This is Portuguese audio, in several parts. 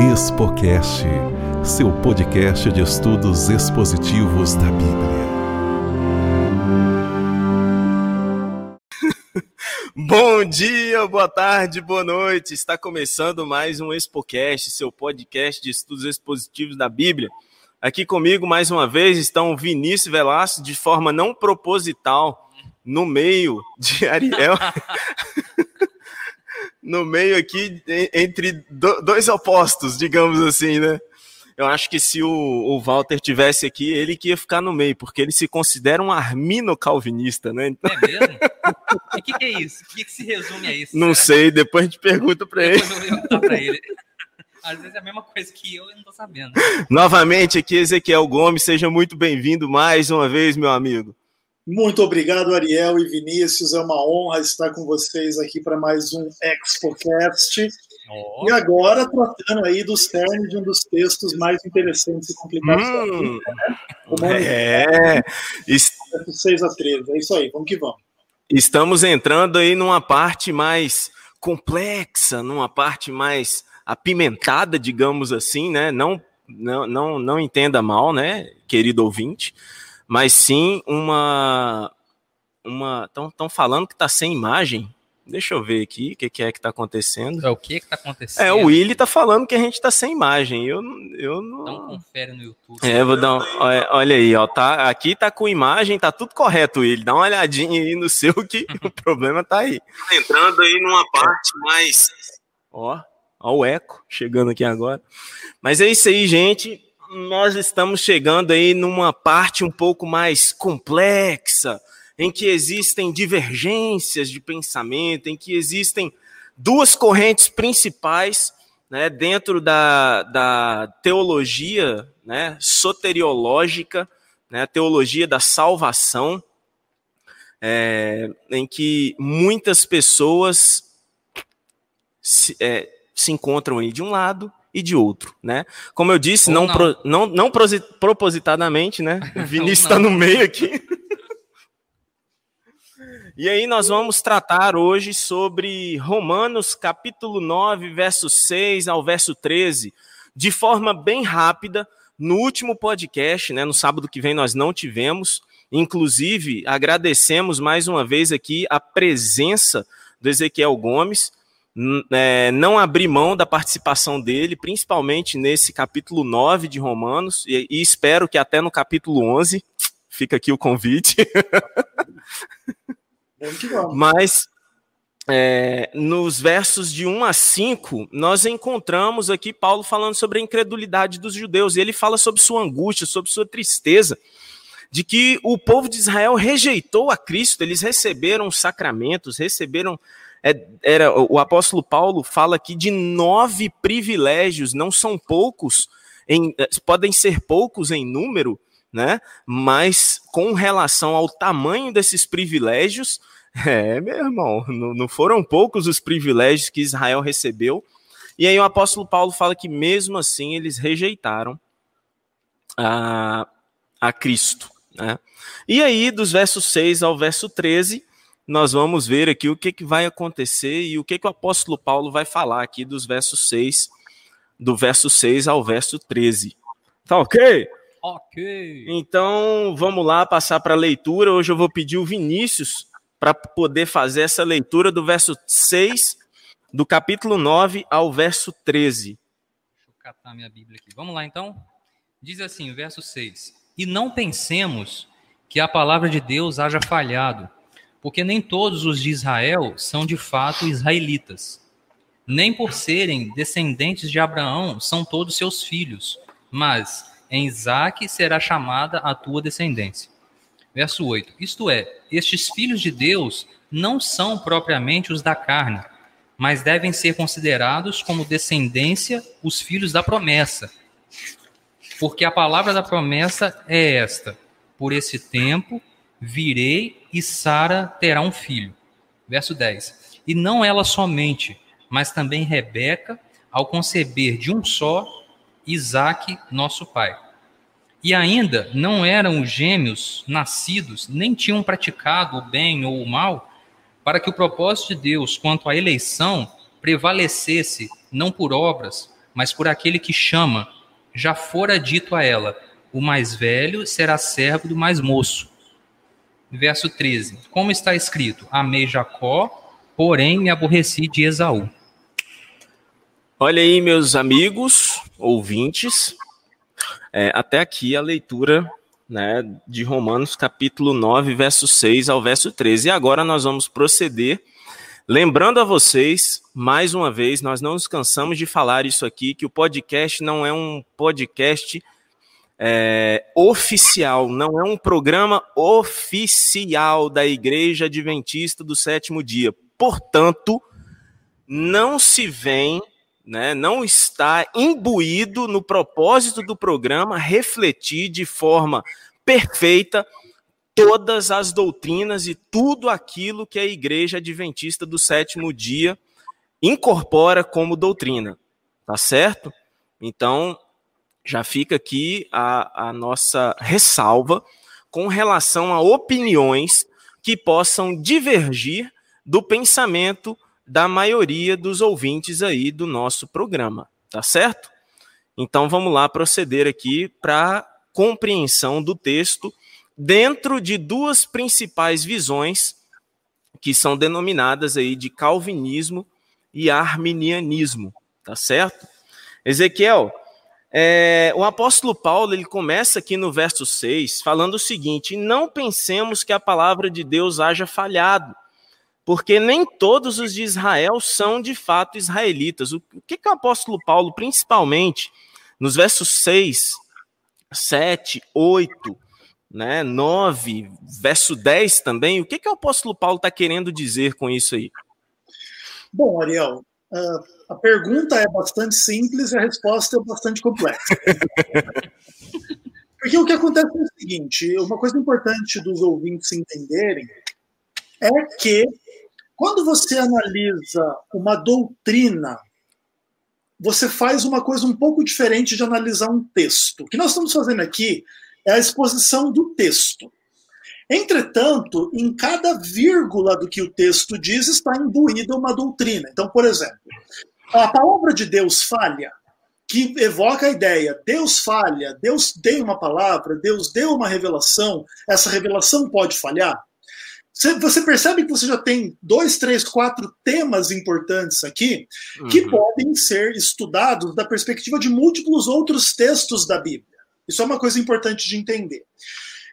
Expocast, seu podcast de estudos expositivos da Bíblia. Bom dia, boa tarde, boa noite. Está começando mais um Expocast, seu podcast de estudos expositivos da Bíblia. Aqui comigo, mais uma vez, estão Vinícius Velasco, de forma não proposital, no meio de Ariel. no meio aqui, entre dois opostos, digamos assim, né? Eu acho que se o, o Walter tivesse aqui, ele que ia ficar no meio, porque ele se considera um armino-calvinista, né? Então... É mesmo? O que, que, é isso? O que, que, se resume a isso? Não será? sei, depois a gente pergunta para ele. Depois eu vou para ele. Às vezes é a mesma coisa que eu e não tô sabendo. Novamente, aqui Ezequiel Gomes, seja muito bem-vindo mais uma vez, meu amigo. Muito obrigado, Ariel e Vinícius. É uma honra estar com vocês aqui para mais um ExpoCast. Oh. E agora tratando aí dos termos de um dos textos mais interessantes e complicados hum. da vida, né? É. 6 a 13. É isso aí, vamos que vamos. Estamos entrando aí numa parte mais complexa, numa parte mais apimentada, digamos assim, né? Não, não, não, não entenda mal, né, querido ouvinte, mas sim uma. uma Estão falando que está sem imagem. Deixa eu ver aqui o que, que, é que está acontecendo. É o que está acontecendo? É, o Willy está falando que a gente está sem imagem. Eu, eu não. Então confere no YouTube. É, vou dar um, olha, olha, aí, ó. Tá, aqui tá com imagem, tá tudo correto, Willy. Dá uma olhadinha aí no seu que o problema tá aí. Entrando aí numa parte mais. Ó. Olha o eco chegando aqui agora. Mas é isso aí, gente. Nós estamos chegando aí numa parte um pouco mais complexa, em que existem divergências de pensamento, em que existem duas correntes principais né, dentro da, da teologia né, soteriológica, né, a teologia da salvação, é, em que muitas pessoas se, é, se encontram aí de um lado e de outro, né? Como eu disse, não, não. Pro, não, não propositadamente, né? O Vinícius está no meio aqui. e aí nós vamos tratar hoje sobre Romanos capítulo 9, verso 6 ao verso 13, de forma bem rápida. No último podcast, né, no sábado que vem nós não tivemos, inclusive agradecemos mais uma vez aqui a presença do Ezequiel Gomes, é, não abrir mão da participação dele, principalmente nesse capítulo 9 de Romanos, e, e espero que até no capítulo 11, fica aqui o convite. Mas é, nos versos de 1 a 5, nós encontramos aqui Paulo falando sobre a incredulidade dos judeus, e ele fala sobre sua angústia, sobre sua tristeza, de que o povo de Israel rejeitou a Cristo, eles receberam sacramentos, receberam é, era, o apóstolo Paulo fala aqui de nove privilégios, não são poucos, em, é, podem ser poucos em número, né? Mas com relação ao tamanho desses privilégios, é, meu irmão, não, não foram poucos os privilégios que Israel recebeu. E aí o apóstolo Paulo fala que mesmo assim eles rejeitaram a, a Cristo. Né? E aí, dos versos 6 ao verso 13, nós vamos ver aqui o que, que vai acontecer e o que, que o apóstolo Paulo vai falar aqui dos versos 6, do verso 6 ao verso 13. Tá ok? Ok. Então, vamos lá passar para a leitura. Hoje eu vou pedir o Vinícius para poder fazer essa leitura do verso 6, do capítulo 9 ao verso 13. Deixa eu catar minha Bíblia aqui. Vamos lá então? Diz assim, o verso 6: E não pensemos que a palavra de Deus haja falhado porque nem todos os de Israel são de fato israelitas. Nem por serem descendentes de Abraão são todos seus filhos, mas em Isaque será chamada a tua descendência. Verso 8: Isto é, estes filhos de Deus não são propriamente os da carne, mas devem ser considerados como descendência os filhos da promessa. Porque a palavra da promessa é esta: por esse tempo virei e Sara terá um filho. Verso 10. E não ela somente, mas também Rebeca, ao conceber de um só, Isaque, nosso pai. E ainda não eram os gêmeos nascidos, nem tinham praticado o bem ou o mal, para que o propósito de Deus quanto à eleição prevalecesse não por obras, mas por aquele que chama. Já fora dito a ela: o mais velho será servo do mais moço. Verso 13: Como está escrito: Amei Jacó, porém me aborreci de Esaú. Olha aí, meus amigos, ouvintes, é, até aqui a leitura né, de Romanos, capítulo 9, verso 6 ao verso 13. E agora nós vamos proceder, lembrando a vocês, mais uma vez, nós não nos cansamos de falar isso aqui, que o podcast não é um podcast é, oficial, não é um programa oficial da Igreja Adventista do Sétimo Dia. Portanto, não se vem né, não está imbuído no propósito do programa refletir de forma perfeita todas as doutrinas e tudo aquilo que a Igreja Adventista do Sétimo Dia incorpora como doutrina, tá certo? Então, já fica aqui a, a nossa ressalva com relação a opiniões que possam divergir do pensamento da maioria dos ouvintes aí do nosso programa, tá certo? Então vamos lá proceder aqui para compreensão do texto dentro de duas principais visões que são denominadas aí de calvinismo e arminianismo, tá certo? Ezequiel, é, o apóstolo Paulo ele começa aqui no verso 6 falando o seguinte: não pensemos que a palavra de Deus haja falhado porque nem todos os de Israel são de fato israelitas. O que, que o apóstolo Paulo, principalmente nos versos 6, 7, 8, né, 9, verso 10 também, o que, que o apóstolo Paulo está querendo dizer com isso aí? Bom, Ariel, a pergunta é bastante simples e a resposta é bastante complexa. Porque o que acontece é o seguinte: uma coisa importante dos ouvintes entenderem é que quando você analisa uma doutrina, você faz uma coisa um pouco diferente de analisar um texto. O que nós estamos fazendo aqui é a exposição do texto. Entretanto, em cada vírgula do que o texto diz está imbuída uma doutrina. Então, por exemplo, a palavra de Deus falha, que evoca a ideia, Deus falha, Deus deu uma palavra, Deus deu uma revelação, essa revelação pode falhar? Você percebe que você já tem dois, três, quatro temas importantes aqui que uhum. podem ser estudados da perspectiva de múltiplos outros textos da Bíblia. Isso é uma coisa importante de entender.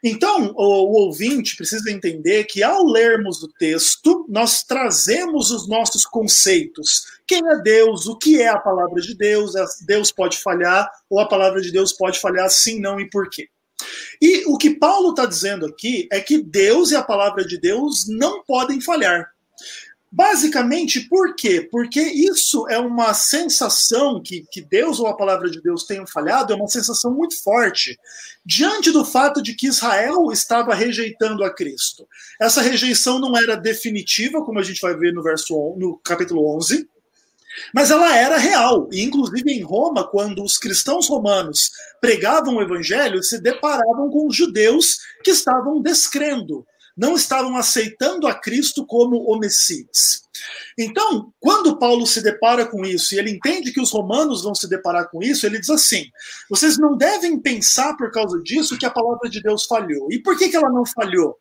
Então, o, o, ouvinte precisa entender que ao lermos o texto, nós trazemos os nossos conceitos. Quem é Deus? O que é a palavra de Deus? Deus pode falhar ou a palavra de Deus pode falhar sim, não e por quê? E o que Paulo está dizendo aqui é que Deus e a palavra de Deus não podem falhar. Basicamente, por quê? Porque isso é uma sensação que, que Deus ou a palavra de Deus tenham falhado, é uma sensação muito forte, diante do fato de que Israel estava rejeitando a Cristo. Essa rejeição não era definitiva, como a gente vai ver no verso no capítulo 11, mas ela era real. E, inclusive, em Roma, quando os cristãos romanos pregavam o evangelho, se deparavam com os judeus que estavam descrendo, não estavam aceitando a Cristo como o Messias. Então, quando Paulo se depara com isso e ele entende que os romanos vão se deparar com isso, ele diz assim: vocês não devem pensar por causa disso que a palavra de Deus falhou. E por que, que ela não falhou?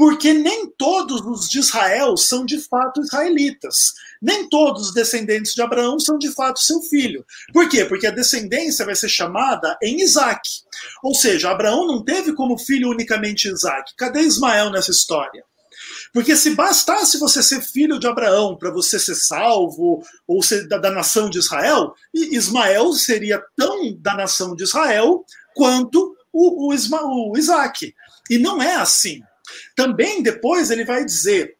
Porque nem todos os de Israel são de fato israelitas. Nem todos os descendentes de Abraão são de fato seu filho. Por quê? Porque a descendência vai ser chamada em Isaac. Ou seja, Abraão não teve como filho unicamente Isaac. Cadê Ismael nessa história? Porque se bastasse você ser filho de Abraão para você ser salvo ou ser da, da, nação de Israel, Ismael seria tão da nação de Israel quanto o, o, Isma, o Isaac. E não é assim. Também depois ele vai dizer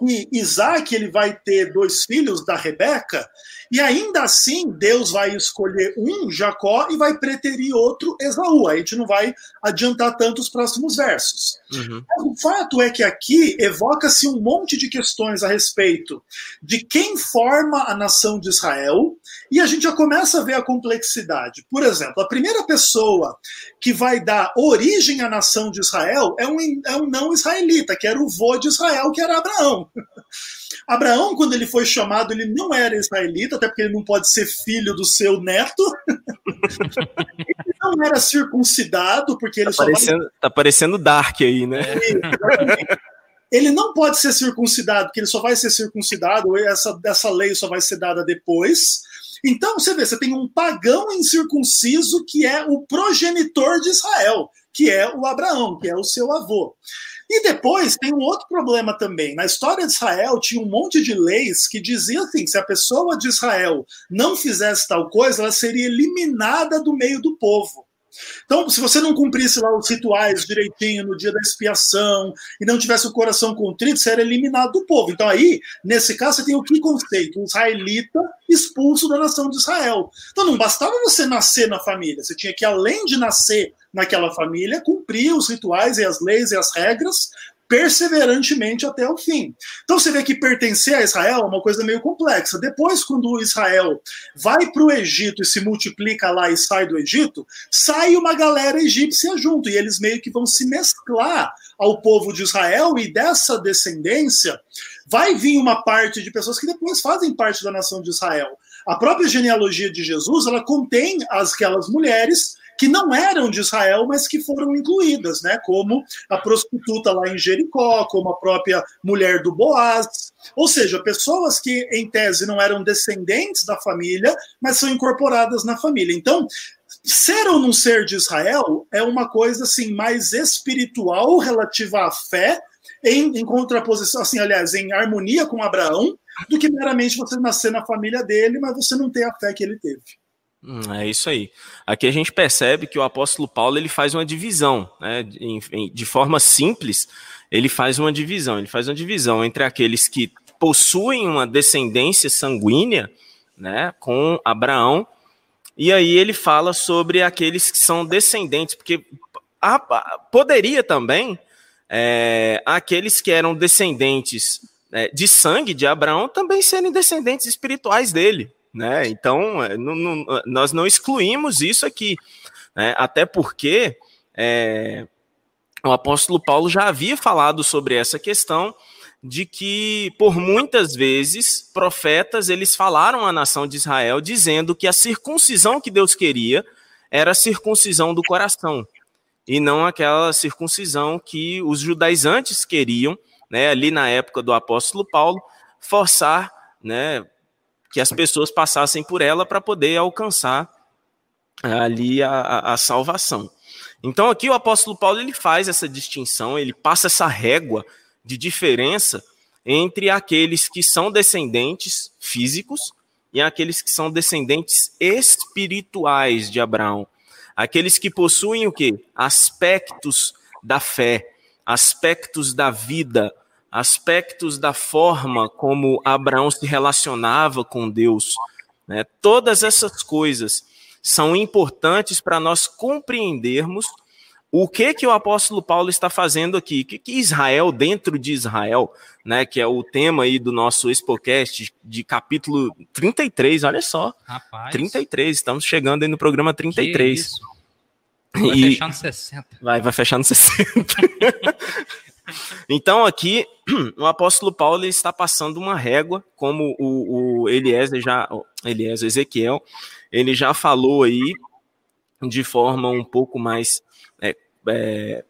que Isaac ele vai ter dois filhos da Rebeca, e ainda assim Deus vai escolher um, Jacó, e vai preterir outro, Esaú. A gente não vai adiantar tanto os próximos versos. Uhum. O fato é que aqui evoca-se um monte de questões a respeito de quem forma a nação de Israel, e a gente já começa a ver a complexidade. Por exemplo, a primeira pessoa que vai dar origem à nação de Israel é um, é um não israelita, que era o vô de Israel, que era Abraão. Abraão, quando ele foi chamado, ele não era israelita, até porque ele não pode ser filho do seu neto. ele não era circuncidado, porque ele tá só parecendo, vai... Tá parecendo Dark aí, né? ele não pode ser circuncidado, porque ele só vai ser circuncidado, essa, essa lei só vai ser dada depois. Então, você vê, você tem um pagão incircunciso que é o progenitor de Israel, que é o Abraão, que é o seu avô. E depois tem um outro problema também. Na história de Israel tinha um monte de leis que diziam assim: se a pessoa de Israel não fizesse tal coisa, ela seria eliminada do meio do povo. Então, se você não cumprisse lá os rituais direitinho no dia da expiação e não tivesse o coração contrito, você era eliminado do povo. Então, aí, nesse caso, você tem o que conceito? O israelita expulso da nação de Israel. Então, não bastava você nascer na família, você tinha que, além de nascer naquela família, cumprir os rituais e as leis e as regras perseverantemente até o fim. Então você vê que pertencer a Israel é uma coisa meio complexa. Depois, quando Israel vai para o Egito e se multiplica lá e sai do Egito, sai uma galera egípcia junto, e eles meio que vão se mesclar ao povo de Israel, e dessa descendência vai vir uma parte de pessoas que depois fazem parte da nação de Israel. A própria genealogia de Jesus, ela contém aquelas mulheres que não eram de Israel, mas que foram incluídas, né? Como a prostituta lá em Jericó, como a própria mulher do Boaz. Ou seja, pessoas que, em tese, não eram descendentes da família, mas são incorporadas na família. Então, ser ou não ser de Israel é uma coisa assim mais espiritual relativa à fé, em, em contraposição, assim, aliás, em harmonia com Abraão, do que meramente você nascer na família dele, mas você não ter a fé que ele teve. Hum, é isso aí. Aqui a gente percebe que o apóstolo Paulo ele faz uma divisão, né? de, de forma simples, ele faz uma divisão. Ele faz uma divisão entre aqueles que possuem uma descendência sanguínea, né, com Abraão, e aí ele fala sobre aqueles que são descendentes, porque a, a, poderia também é, aqueles que eram descendentes é, de sangue de Abraão também serem descendentes espirituais dele, né? Então, é, não, não, nós não excluímos isso aqui, né? até porque é, o apóstolo Paulo já havia falado sobre essa questão de que por muitas vezes profetas eles falaram à nação de Israel dizendo que a circuncisão que Deus queria era a circuncisão do coração e não aquela circuncisão que os judaizantes queriam, né, ali na época do apóstolo Paulo, forçar, né, que as pessoas passassem por ela para poder alcançar ali a, a, salvação. Então aqui o apóstolo Paulo ele faz essa distinção, ele passa essa régua de diferença entre aqueles que são descendentes físicos e aqueles que são descendentes espirituais de Abraão. Aqueles que possuem o quê? Aspectos da fé, aspectos da vida, aspectos da forma como Abraão se relacionava com Deus. Né? Todas essas coisas são importantes para nós compreendermos o que que o apóstolo Paulo está fazendo aqui, o que, que Israel dentro de Israel, né, que é o tema aí do nosso Expocast de capítulo 33, olha só. Rapaz. 33, estamos chegando aí no programa 33. Que isso? Vai e... fechar no 60. Vai, vai fechar no 60. Então aqui o apóstolo Paulo está passando uma régua, como o, o Eliezer já, Eliezer Ezequiel, ele já falou aí de forma um pouco mais é, é,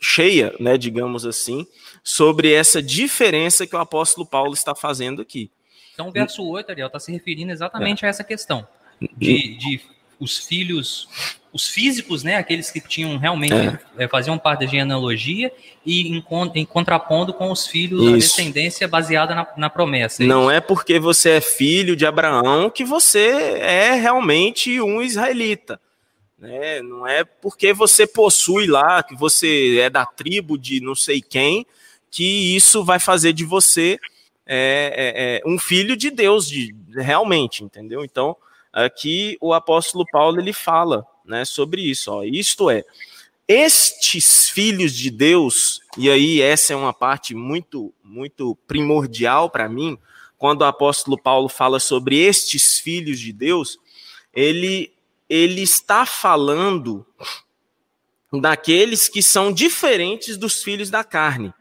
cheia, né, digamos assim, sobre essa diferença que o apóstolo Paulo está fazendo aqui. Então, o verso 8, Ariel, está se referindo exatamente é. a essa questão de, de os filhos os físicos, né, aqueles que tinham realmente é. é faziam parte da genealogia e em, em contrapondo com os filhos isso. da descendência baseada na, na promessa. É Não é porque você é filho de Abraão que você é realmente um israelita. Né? Não é porque você possui lá, que você é da tribo de não sei quem, que isso vai fazer de você é, é, é um filho de Deus, de, realmente, entendeu? Então, aqui o apóstolo Paulo ele fala né, sobre isso. Ó. Isto é, estes filhos de Deus, e aí essa é uma parte muito, muito primordial para mim, quando o apóstolo Paulo fala sobre estes filhos de Deus, ele, ele está falando daqueles que são diferentes dos filhos da carne.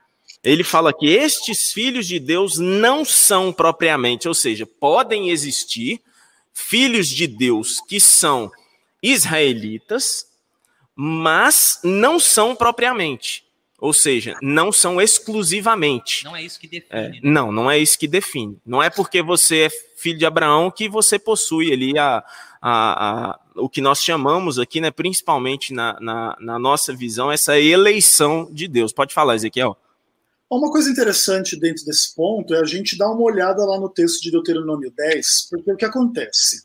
ele fala que estes filhos de Deus não são propriamente, ou seja, podem existir filhos de Deus que são israelitas, mas não são propriamente. Ou seja, não são exclusivamente. Não é isso que define. É, né? Não, não é isso que define. Não é porque você é filho de Abraão que você possui ali a, a, a o que nós chamamos aqui, né, principalmente na, na, na nossa visão, essa eleição de Deus. Pode falar, Ezequiel. Uma coisa interessante dentro desse ponto é a gente dar uma olhada lá no texto de Deuteronômio 10, porque o que acontece?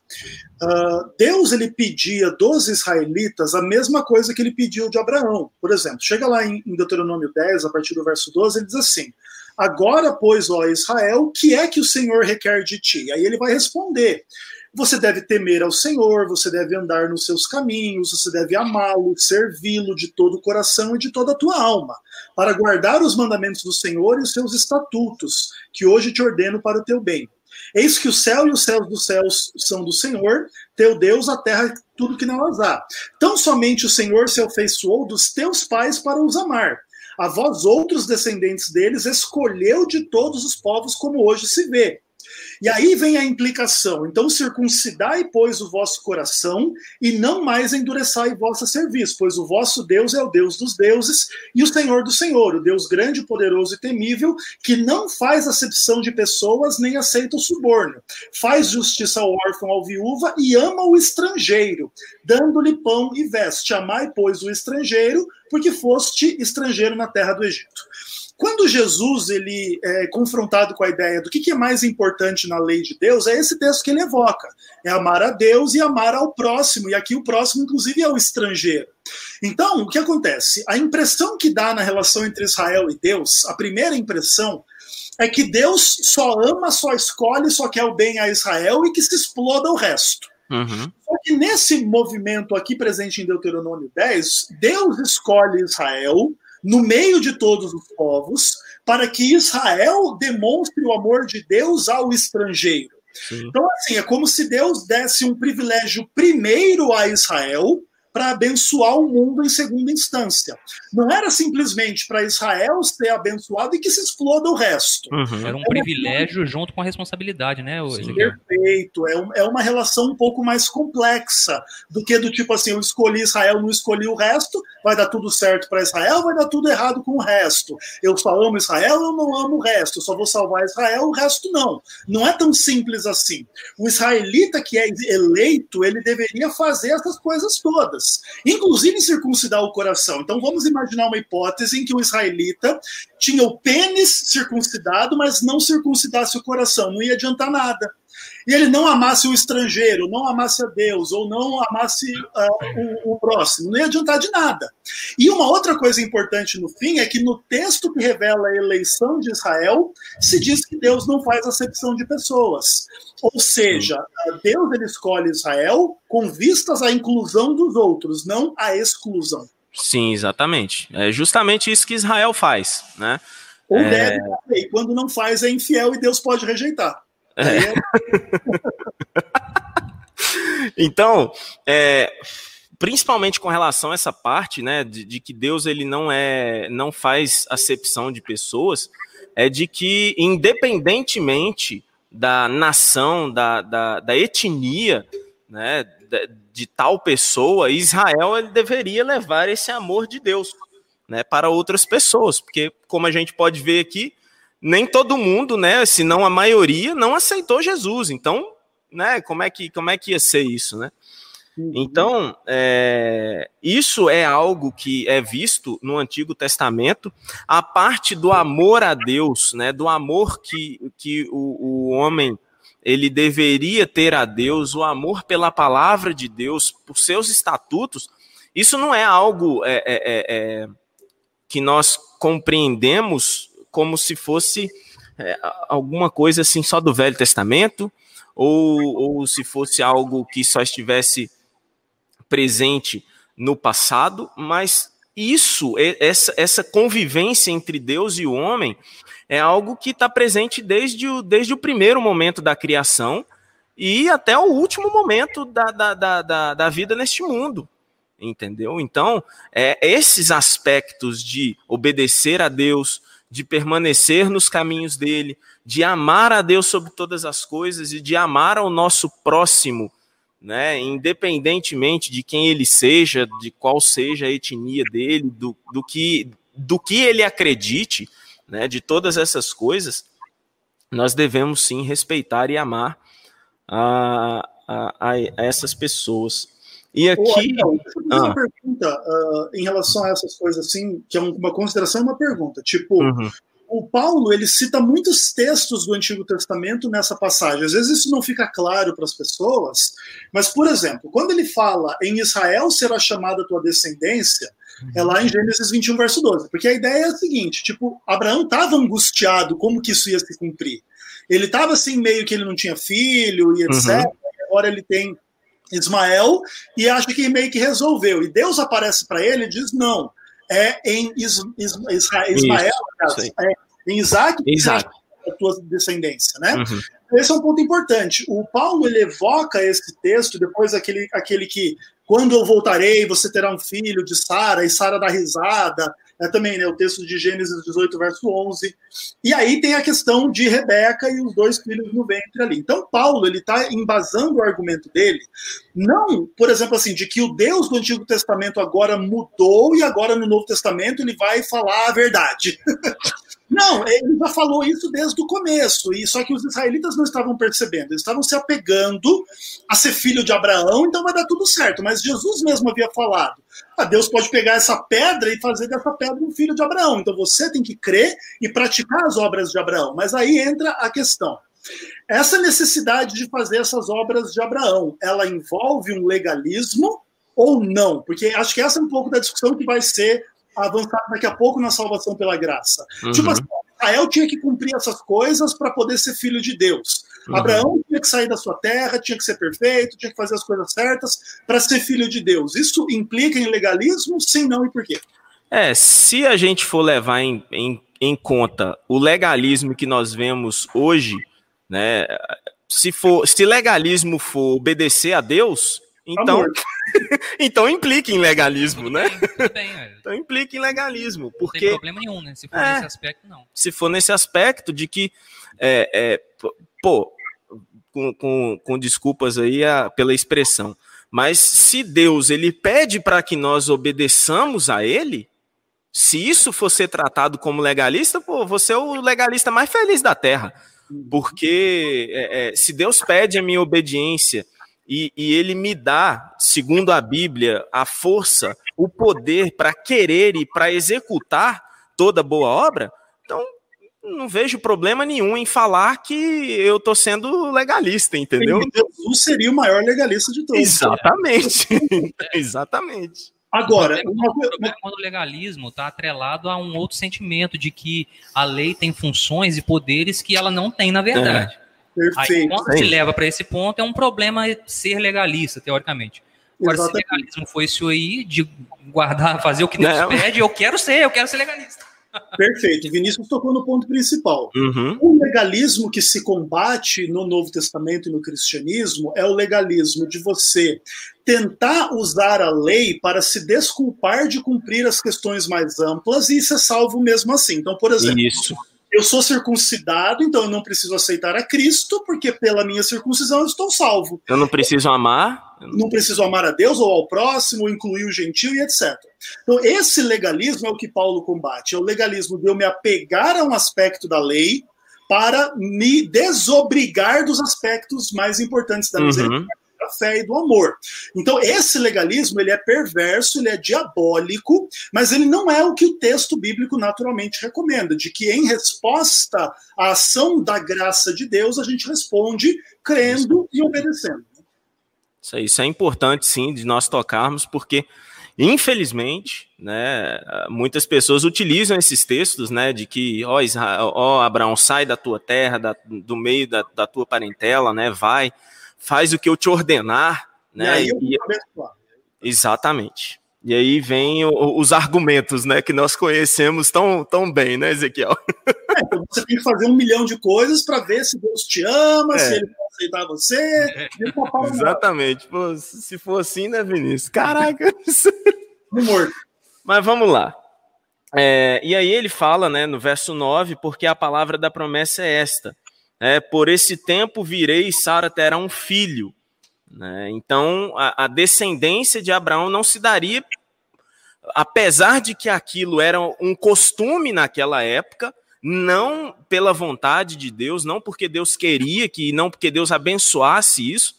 Uh, Deus ele pedia dos israelitas a mesma coisa que ele pediu de Abraão. Por exemplo, chega lá em, em Deuteronômio 10, a partir do verso 12, ele diz assim: Agora, pois, ó Israel, o que é que o Senhor requer de ti? Aí ele vai responder: você deve temer ao Senhor, você deve andar nos seus caminhos, você deve amá-lo, servi-lo de todo o coração e de toda a tua alma, para guardar os mandamentos do Senhor e os seus estatutos, que hoje te ordeno para o teu bem. Eis que o céu e os céus dos céus são do Senhor, teu Deus, a terra tudo que nelas há. Tão somente o Senhor se afeiçoou dos teus pais para os amar. A vós outros descendentes deles escolheu de todos os povos como hoje se vê e aí vem a implicação. Então, circuncidai, pois, o vosso coração, e não mais endureçai vossa serviço, pois o vosso Deus é o Deus dos deuses e o Senhor do Senhor, o Deus grande, poderoso e temível, que não faz acepção de pessoas nem aceita o suborno. Faz justiça ao órfão, ao viúva e ama o estrangeiro, dando-lhe pão e veste. Amai, pois, o estrangeiro, porque foste estrangeiro na terra do Egito. Quando Jesus ele é confrontado com a ideia do que, que é mais importante na lei de Deus, é esse texto que ele evoca: é amar a Deus e amar ao próximo. E aqui o próximo, inclusive, é o estrangeiro. Então, o que acontece? A impressão que dá na relação entre Israel e Deus, a primeira impressão é que Deus só ama, só escolhe, só quer o bem a Israel e que se exploda o resto. Uhum. Só que nesse movimento aqui presente em Deuteronômio 10, Deus escolhe Israel, no meio de todos os povos, para que Israel demonstre o amor de Deus ao estrangeiro. Sim. Então, assim, é como se Deus desse um privilégio primeiro a Israel, para abençoar o mundo em segunda instância. Não era simplesmente para Israel ser abençoado e que se exploda o resto. Uhum. Era um é privilégio uma... junto com a responsabilidade, né? Perfeito. É, um, é uma relação um pouco mais complexa do que do tipo assim, eu escolhi Israel, não escolhi o resto, vai dar tudo certo para Israel, vai dar tudo errado com o resto. Eu só amo Israel, eu não amo o resto. Eu só vou salvar Israel, o resto não. Não é tão simples assim. O israelita que é eleito, ele deveria fazer essas coisas todas inclusive circuncidar o coração. Então vamos imaginar uma hipótese em que o israelita tinha o pênis circuncidado, mas não circuncidasse o coração, não ia adiantar nada e ele não amasse o estrangeiro, não amasse a Deus, ou não amasse uh, o, o, próximo, não ia adiantar de nada. E uma outra coisa importante no fim é que no texto que revela a eleição de Israel, se diz que Deus não faz acepção de pessoas. Ou seja, Deus ele escolhe Israel com vistas à inclusão dos outros, não à exclusão. Sim, exatamente. É justamente isso que Israel faz, né? Ou é... deve, e quando não faz é infiel e Deus pode rejeitar. É. então, é, principalmente com relação a essa parte, né, de, de, que Deus ele não é, não faz acepção de pessoas, é de que independentemente da nação, da, da, da etnia, né, de, de, tal pessoa, Israel ele deveria levar esse amor de Deus, né, para outras pessoas, porque como a gente pode ver aqui, nem todo mundo, né, se não a maioria, não aceitou Jesus. Então, né, como é que, como é que ia ser isso, né? Então, é, isso é algo que é visto no Antigo Testamento, a parte do amor a Deus, né, do amor que, que o, o homem ele deveria ter a Deus, o amor pela palavra de Deus, por seus estatutos, isso não é algo é, é, é, é que nós compreendemos como se fosse é, alguma coisa assim só do Velho Testamento, ou, ou se fosse algo que só estivesse presente no passado, mas isso, essa, essa convivência entre Deus e o homem, é algo que está presente desde o, desde o primeiro momento da criação e até o último momento da, da, da, da, vida neste mundo. Entendeu? Então, é, esses aspectos de obedecer a Deus, de permanecer nos caminhos dele, de amar a Deus sobre todas as coisas e de amar ao nosso próximo, né, independentemente de quem ele seja, de qual seja a etnia dele, do, do, que, do que ele acredite, né, de todas essas coisas, nós devemos sim respeitar e amar a, a, a essas pessoas. E aqui. Ah. uma pergunta uh, em relação a essas coisas assim, que é uma consideração e uma pergunta. Tipo, uhum. O Paulo ele cita muitos textos do Antigo Testamento nessa passagem. Às vezes isso não fica claro para as pessoas, mas, por exemplo, quando ele fala em Israel será chamada tua descendência, é lá em Gênesis 21, verso 12. Porque a ideia é a seguinte: tipo, Abraão estava angustiado como que isso ia se cumprir. Ele estava assim, meio que ele não tinha filho e etc. Uhum. E agora ele tem Ismael e acha que meio que resolveu. E Deus aparece para ele e diz: não, é em Is, Is, Ismael, é em Isaac, Isaac. a tua descendência, né? Uhum. Esse é um ponto importante. O Paulo ele evoca esse texto, depois aquele, aquele que quando eu voltarei, você terá um filho de Sara, e Sara dá risada, é também né, o texto de Gênesis 18, verso 11. E aí tem a questão de Rebeca e os dois filhos no ventre ali. Então, Paulo ele está embasando o argumento dele, não, por exemplo, assim, de que o Deus do Antigo Testamento agora mudou e agora no Novo Testamento ele vai falar a verdade. Não, ele já falou isso desde o começo, e só que os israelitas não estavam percebendo, eles estavam se apegando a ser filho de Abraão, então vai dar tudo certo. Mas Jesus mesmo havia falado: ah, Deus pode pegar essa pedra e fazer dessa pedra um filho de Abraão. Então você tem que crer e praticar as obras de Abraão. Mas aí entra a questão. Essa necessidade de fazer essas obras de Abraão, ela envolve um legalismo ou não? Porque acho que essa é um pouco da discussão que vai ser avançar daqui a pouco na salvação pela graça. Uhum. Tipo assim, Israel tinha que cumprir essas coisas para poder ser filho de Deus. Uhum. Abraão tinha que sair da sua terra, tinha que ser perfeito, tinha que fazer as coisas certas para ser filho de Deus. Isso implica em legalismo? Sim, não e por quê? É, se a gente for levar em, em, em conta o legalismo que nós vemos hoje, né? Se for, se legalismo for obedecer a Deus, então, então implica em legalismo, né? Bem, então implica em legalismo, porque não tem problema nenhum, né? Se for é, nesse aspecto, não. Se for nesse aspecto de que, é, é, pô, com, com, com desculpas aí a, pela expressão, mas se Deus ele pede para que nós obedeçamos a Ele, se isso for ser tratado como legalista, pô, você é o legalista mais feliz da Terra, uhum. porque é, é, se Deus pede a minha obediência e, e ele me dá, segundo a Bíblia, a força, o poder para querer e para executar toda boa obra, então não vejo problema nenhum em falar que eu estou sendo legalista, entendeu? Jesus seria o maior legalista de todos. Exatamente. Exatamente. Agora, o problema, uma... o problema é quando o legalismo está atrelado a um outro sentimento de que a lei tem funções e poderes que ela não tem na verdade. É. Perfeito. Aí, quando se leva para esse ponto, é um problema ser legalista, teoricamente. Agora, Exatamente. se legalismo foi isso aí, de guardar, fazer o que Deus Não. pede, eu quero ser, eu quero ser legalista. Perfeito. Vinícius tocou no ponto principal. Uhum. O legalismo que se combate no Novo Testamento e no cristianismo é o legalismo de você tentar usar a lei para se desculpar de cumprir as questões mais amplas e ser salvo mesmo assim. Então, por exemplo, Isso eu sou circuncidado, então eu não preciso aceitar a Cristo, porque pela minha circuncisão eu estou salvo. Eu não preciso amar. Não preciso amar a Deus ou ao próximo, incluir o gentil e etc. Então, esse legalismo é o que Paulo combate. É o legalismo de eu me apegar a um aspecto da lei para me desobrigar dos aspectos mais importantes da misericórdia. Uhum da fé e do amor. Então, esse legalismo ele é perverso, ele é diabólico, mas ele não é o que o texto bíblico naturalmente recomenda, de que em resposta à ação da graça de Deus, a gente responde crendo e obedecendo. Isso, isso é importante, sim, de nós tocarmos, porque Infelizmente, né, muitas pessoas utilizam esses textos, né, de que, ó, Israel, ó Abraão, sai da tua terra, da, do meio da, da tua parentela, né, vai, faz o que eu te ordenar, né? E aí e, exatamente. E aí vem o, os argumentos, né, que nós conhecemos tão, tão bem, né, Ezequiel? É, então você tem que fazer um milhão de coisas para ver se Deus te ama, é. se ele vai aceitar você. Exatamente. Pô, se for assim, né, Vinícius? Caraca. Morto. Mas vamos lá. é, e aí ele fala, né, no verso 9, porque a palavra da promessa é esta: é, por esse tempo virei e Sara terá um filho. Né? Então, a, a descendência de Abraão não se daria, apesar de que aquilo era um costume naquela época, não pela vontade de Deus, não porque Deus queria que, não porque Deus abençoasse isso,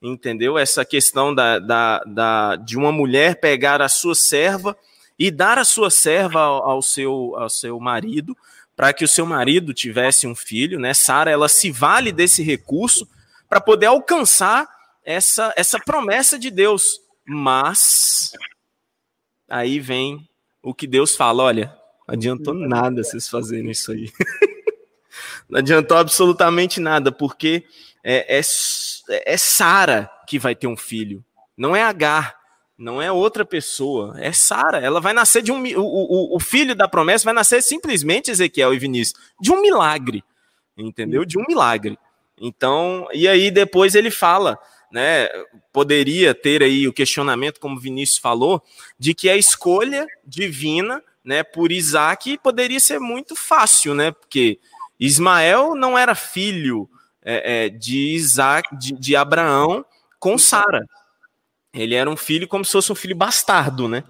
entendeu? Essa questão da, da, da, de uma mulher pegar a sua serva e dar a sua serva ao, ao seu, ao seu marido, para que o seu marido tivesse um filho, né? Sara, ela se vale desse recurso para poder alcançar essa, essa promessa de Deus. Mas aí vem o que Deus fala: olha, não adiantou nada vocês fazerem isso aí. não adiantou absolutamente nada, porque é, é, é Sara que vai ter um filho, não é Agar, não é outra pessoa, é Sara. Ela vai nascer de um. O, o, o, filho da promessa vai nascer simplesmente, Ezequiel e Vinícius, de um milagre, entendeu? De um milagre. Então, e aí depois ele fala, né? Poderia ter aí o questionamento, como Vinícius falou, de que a escolha divina, né, por Isaac poderia ser muito fácil, né? Porque Ismael não era filho é, é, de Isaac, de, de Abraão com Sara. Ele era um filho como se fosse um filho bastardo, né?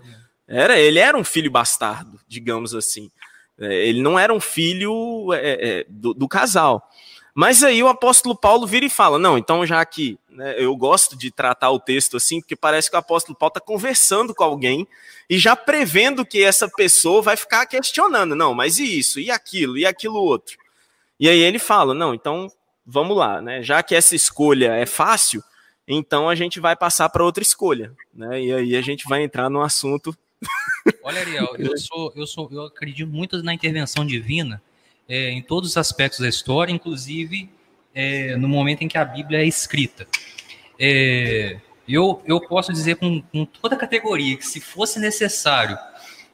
Era, ele era um filho bastardo, digamos assim. É, ele não era um filho é, é, do, do, casal. Mas aí o apóstolo Paulo vira e fala: não, então já que né, eu gosto de tratar o texto assim, porque parece que o apóstolo Paulo está conversando com alguém e já prevendo que essa pessoa vai ficar questionando: não, mas e isso, e aquilo, e aquilo outro. E aí ele fala: não, então vamos lá, né? Já que essa escolha é fácil, então a gente vai passar para outra escolha, né? E aí a gente vai entrar no assunto. Olha, Ariel, eu sou, eu sou, eu acredito muito na intervenção divina é, em todos os aspectos da história, inclusive é, no momento em que a Bíblia é escrita. É, eu, eu posso dizer com, com, toda a categoria que se fosse necessário,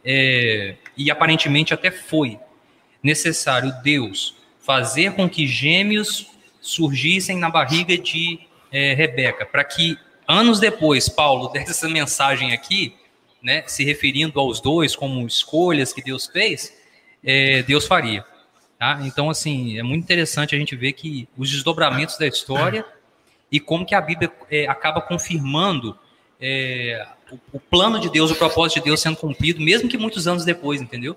é, e aparentemente até foi necessário Deus fazer com que gêmeos surgissem na barriga de é, Rebeca, para que anos depois Paulo desse essa mensagem aqui, né, se referindo aos dois como escolhas que Deus fez, é, Deus faria. Tá? Então, assim, é muito interessante a gente ver que os desdobramentos da história e como que a Bíblia é, acaba confirmando é, o, o, plano de Deus, o propósito de Deus sendo cumprido, mesmo que muitos anos depois, entendeu?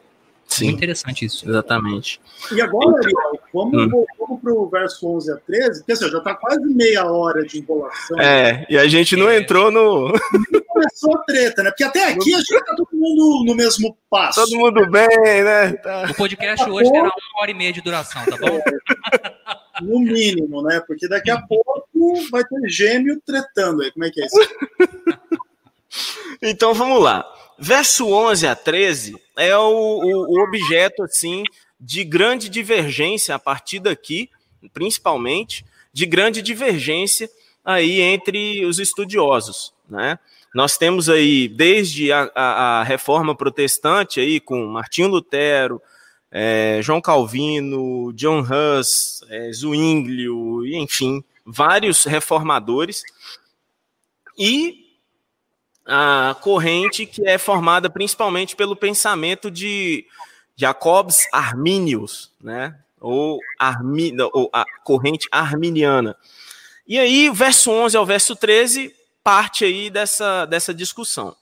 Sim, Muito interessante isso. Exatamente. E agora, Ariel, vamos, hum. vamos para o verso 11 a 13, porque assim, já está quase meia hora de enrolação. É, e a gente não é. entrou no. Começou a treta, né? Porque até aqui a gente está todo mundo no mesmo passo. Todo mundo bem, né? Tá. O podcast hoje terá uma hora e meia de duração, tá bom? É, no mínimo, né? Porque daqui a pouco vai ter gêmeo tretando aí. Como é que é isso? então vamos lá. Verso 11 a 13 é o, o, objeto assim de grande divergência a partir daqui, principalmente de grande divergência aí entre os estudiosos, né? Nós temos aí desde a, a, a reforma protestante aí com Martinho Lutero, é, João Calvino, John Hus, é, Zwinglio, enfim, vários reformadores e a corrente que é formada principalmente pelo pensamento de Jacobs Arminius, né? Ou, Armi, ou a corrente arminiana. E aí, verso 11 ao verso 13 parte aí dessa, dessa discussão.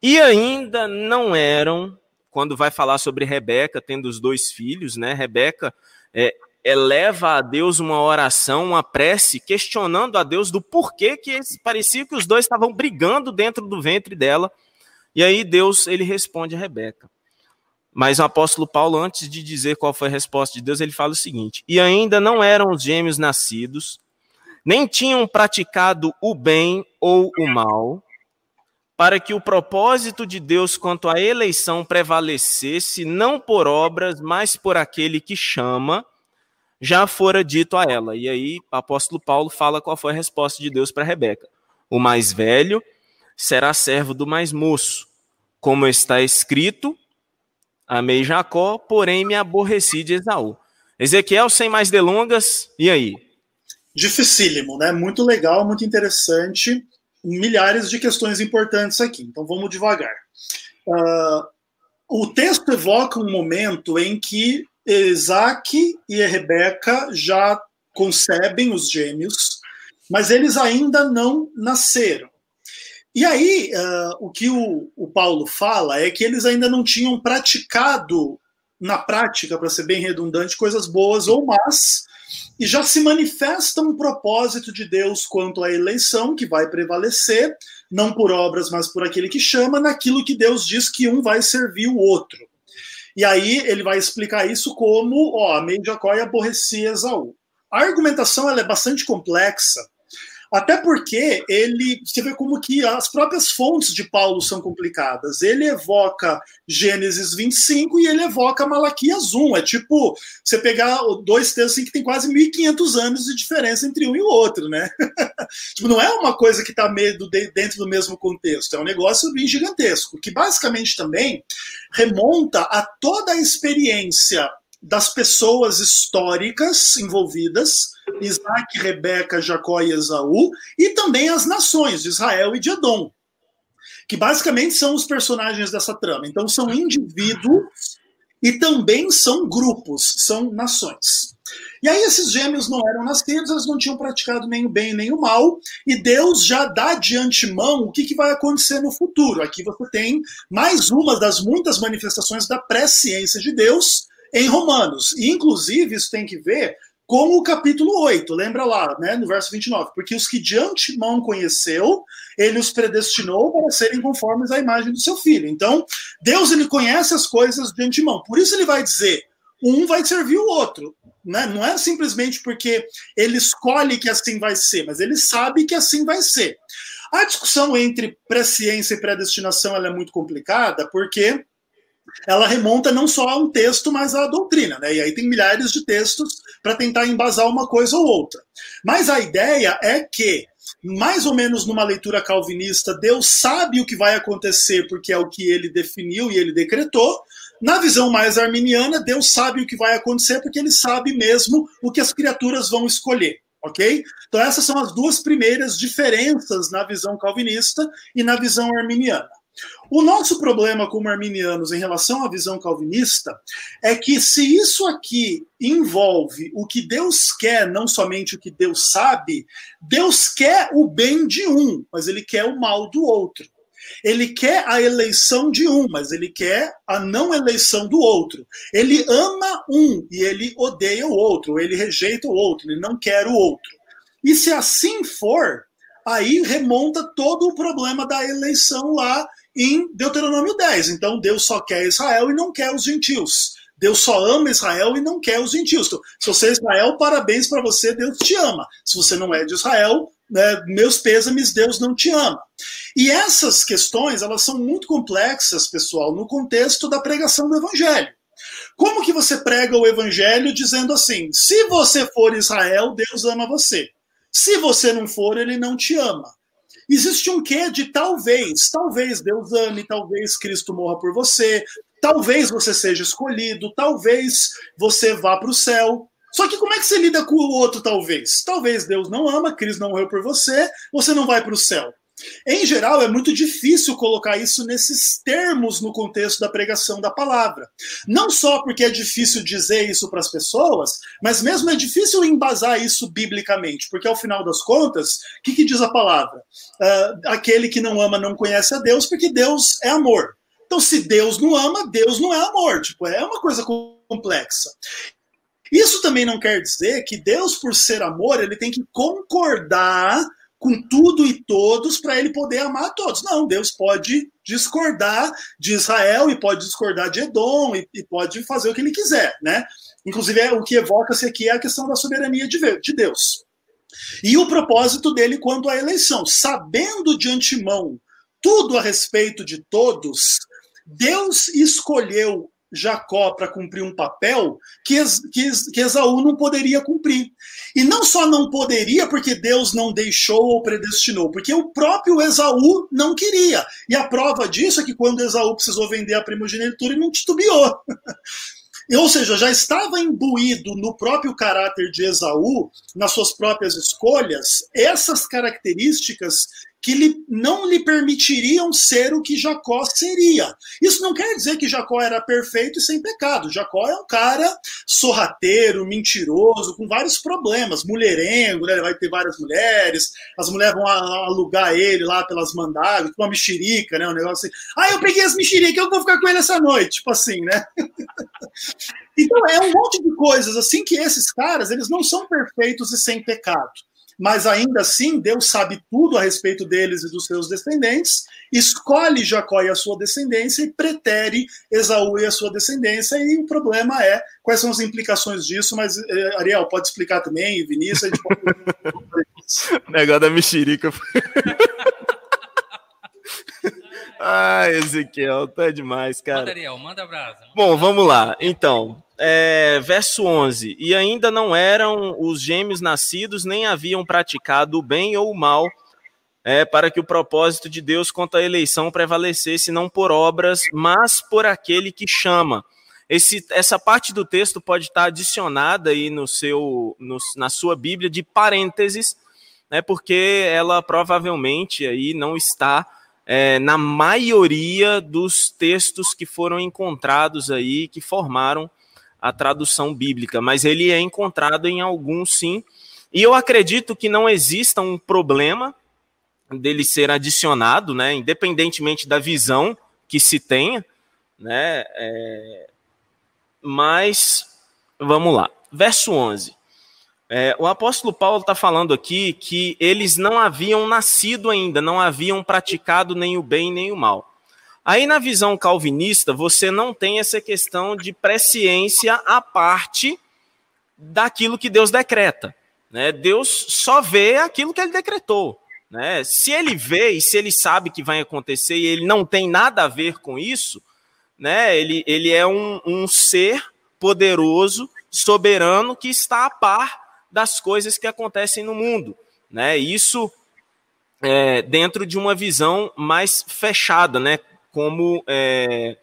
E ainda não eram, quando vai falar sobre Rebeca tendo os dois filhos, né? Rebeca é, eleva a Deus uma oração, uma prece, questionando a Deus do porquê que parecia que os dois estavam brigando dentro do ventre dela. E aí Deus ele responde a Rebeca. Mas o apóstolo Paulo, antes de dizer qual foi a resposta de Deus, ele fala o seguinte: E ainda não eram os gêmeos nascidos, nem tinham praticado o bem ou o mal, para que o propósito de Deus quanto à eleição prevalecesse, não por obras, mas por aquele que chama, já fora dito a ela. E aí o apóstolo Paulo fala qual foi a resposta de Deus para Rebeca. O mais velho será servo do mais moço. Como está escrito, amei Jacó, porém me aborreci de Esaú. Ezequiel, sem mais delongas, e aí? Dificílimo, né? Muito legal, muito interessante. Milhares de questões importantes aqui, então vamos devagar. Uh, o texto evoca um momento em que Isaac e Rebeca já concebem os gêmeos, mas eles ainda não nasceram. E aí, uh, o que o, o, Paulo fala é que eles ainda não tinham praticado, na prática, para ser bem redundante, coisas boas ou más, e já se manifesta um propósito de Deus quanto à eleição, que vai prevalecer, não por obras, mas por aquele que chama, naquilo que Deus diz que um vai servir o outro. E aí ele vai explicar isso como, ó, amei Jacó e aborreci Esaú. A argumentação ela é bastante complexa, até porque ele, você vê como que as próprias fontes de Paulo são complicadas. Ele evoca Gênesis 25 e ele evoca Malaquias 1. É tipo, você pegar dois textos assim, que tem quase 1.500 anos de diferença entre um e o outro, né? tipo, não é uma coisa que está dentro do mesmo contexto, é um negócio bem gigantesco, que basicamente também remonta a toda a experiência das pessoas históricas envolvidas, Isaac, Rebeca, Jacó e Esaú, e também as nações de Israel e de Edom, que basicamente são os personagens dessa trama. Então são indivíduos e também são grupos, são nações. E aí esses gêmeos não eram nascidos, eles não tinham praticado nem o bem nem o mal, e Deus já dá de antemão o que, que vai acontecer no futuro. Aqui você tem mais uma das muitas manifestações da presciência de Deus, em Romanos. E, inclusive, isso tem que ver com o capítulo 8, lembra lá, né, no verso 29, porque os que de antemão conheceu, ele os predestinou para serem conformes à imagem do seu filho. Então, Deus ele conhece as coisas de antemão. Por isso ele vai dizer, um vai servir o outro. Né? Não é simplesmente porque ele escolhe que assim vai ser, mas ele sabe que assim vai ser. A discussão entre presciência e predestinação ela é muito complicada, porque ela remonta não só a um texto, mas à doutrina, né? E aí tem milhares de textos para tentar embasar uma coisa ou outra. Mas a ideia é que, mais ou menos numa leitura calvinista, Deus sabe o que vai acontecer porque é o que ele definiu e ele decretou. Na visão mais arminiana, Deus sabe o que vai acontecer porque ele sabe mesmo o que as criaturas vão escolher. Ok? Então, essas são as duas primeiras diferenças na visão calvinista e na visão arminiana. O nosso problema como arminianos em relação à visão calvinista é que se isso aqui envolve o que Deus quer, não somente o que Deus sabe, Deus quer o bem de um, mas ele quer o mal do outro. Ele quer a eleição de um, mas ele quer a não eleição do outro. Ele ama um e ele odeia o outro, ele rejeita o outro, ele não quer o outro. E se assim for, aí remonta todo o problema da eleição lá em Deuteronômio 10. Então Deus só quer Israel e não quer os gentios. Deus só ama Israel e não quer os gentios. Então, se você é Israel, parabéns para você, Deus te ama. Se você não é de Israel, né, meus pêsames, Deus não te ama. E essas questões, elas são muito complexas, pessoal, no contexto da pregação do evangelho. Como que você prega o evangelho dizendo assim: se você for Israel, Deus ama você. Se você não for, ele não te ama existe um quê de talvez, talvez Deus ame, talvez Cristo morra por você, talvez você seja escolhido, talvez você vá para o céu. Só que como é que você lida com o outro, talvez? Talvez Deus não ama, Cristo não morreu por você, você não vai para o céu. Em geral, é muito difícil colocar isso nesses termos no contexto da pregação da palavra. Não só porque é difícil dizer isso para as pessoas, mas mesmo é difícil embasar isso biblicamente, porque ao final das contas, o que, que, diz a palavra? Uh, aquele que não ama não conhece a Deus, porque Deus é amor. Então, se Deus não ama, Deus não é amor. Tipo, é uma coisa complexa. Isso também não quer dizer que Deus, por ser amor, ele tem que concordar com tudo e todos para ele poder amar todos. Não, Deus pode discordar de Israel e pode discordar de Edom e, e pode fazer o que ele quiser, né? Inclusive, é, o que evoca-se aqui é a questão da soberania de, de Deus. E o propósito dele quanto à eleição, sabendo de antemão tudo a respeito de todos, Deus escolheu Jacó para cumprir um papel que, que, que Esaú não poderia cumprir. E não só não poderia porque Deus não deixou ou predestinou, porque o próprio Esaú não queria. E a prova disso é que quando Esaú precisou vender a primogenitura, ele não titubeou. Ou seja, já estava imbuído no próprio caráter de Esaú, nas suas próprias escolhas, essas características que lhe, não lhe permitiriam ser o que Jacó seria. Isso não quer dizer que Jacó era perfeito e sem pecado. Jacó é um cara sorrateiro, mentiroso, com vários problemas, mulherengo, né? ele vai ter várias mulheres, as mulheres vão alugar ele lá pelas mandadas, com uma mexerica, né? um negócio assim. Ah, eu peguei as mexericas, eu vou ficar com ele essa noite, tipo assim, né? então é um monte de coisas assim que esses caras, eles não são perfeitos e sem pecado mas ainda assim Deus sabe tudo a respeito deles e dos seus descendentes, escolhe Jacó e a sua descendência e pretere Esaú e a sua descendência, e o problema é quais são as implicações disso, mas eh, Ariel, pode explicar também, Vinícius, a gente pode... Negócio da mexerica. ah, Ezequiel, tá demais, cara. Manda, Ariel, manda brasa. Bom, vamos lá. Então, é, verso 11: E ainda não eram os gêmeos nascidos, nem haviam praticado o bem ou o mal, é, para que o propósito de Deus quanto à eleição prevalecesse não por obras, mas por aquele que chama. Esse, essa parte do texto pode estar adicionada aí no seu, no, na sua Bíblia de parênteses, né, porque ela provavelmente aí não está é, na maioria dos textos que foram encontrados aí, que formaram a tradução bíblica, mas ele é encontrado em alguns sim. E eu acredito que não exista um problema dele ser adicionado, né, independentemente da visão que se tenha, né, é... mas vamos lá. Verso 11. É, o apóstolo Paulo está falando aqui que eles não haviam nascido ainda, não haviam praticado nem o bem nem o mal. Aí, na visão calvinista, você não tem essa questão de presciência à parte daquilo que Deus decreta. Né? Deus só vê aquilo que ele decretou. Né? Se ele vê e se ele sabe que vai acontecer e ele não tem nada a ver com isso, né? ele, ele é um, um ser poderoso, soberano, que está a par das coisas que acontecem no mundo. Né? Isso é, dentro de uma visão mais fechada, né? Como é,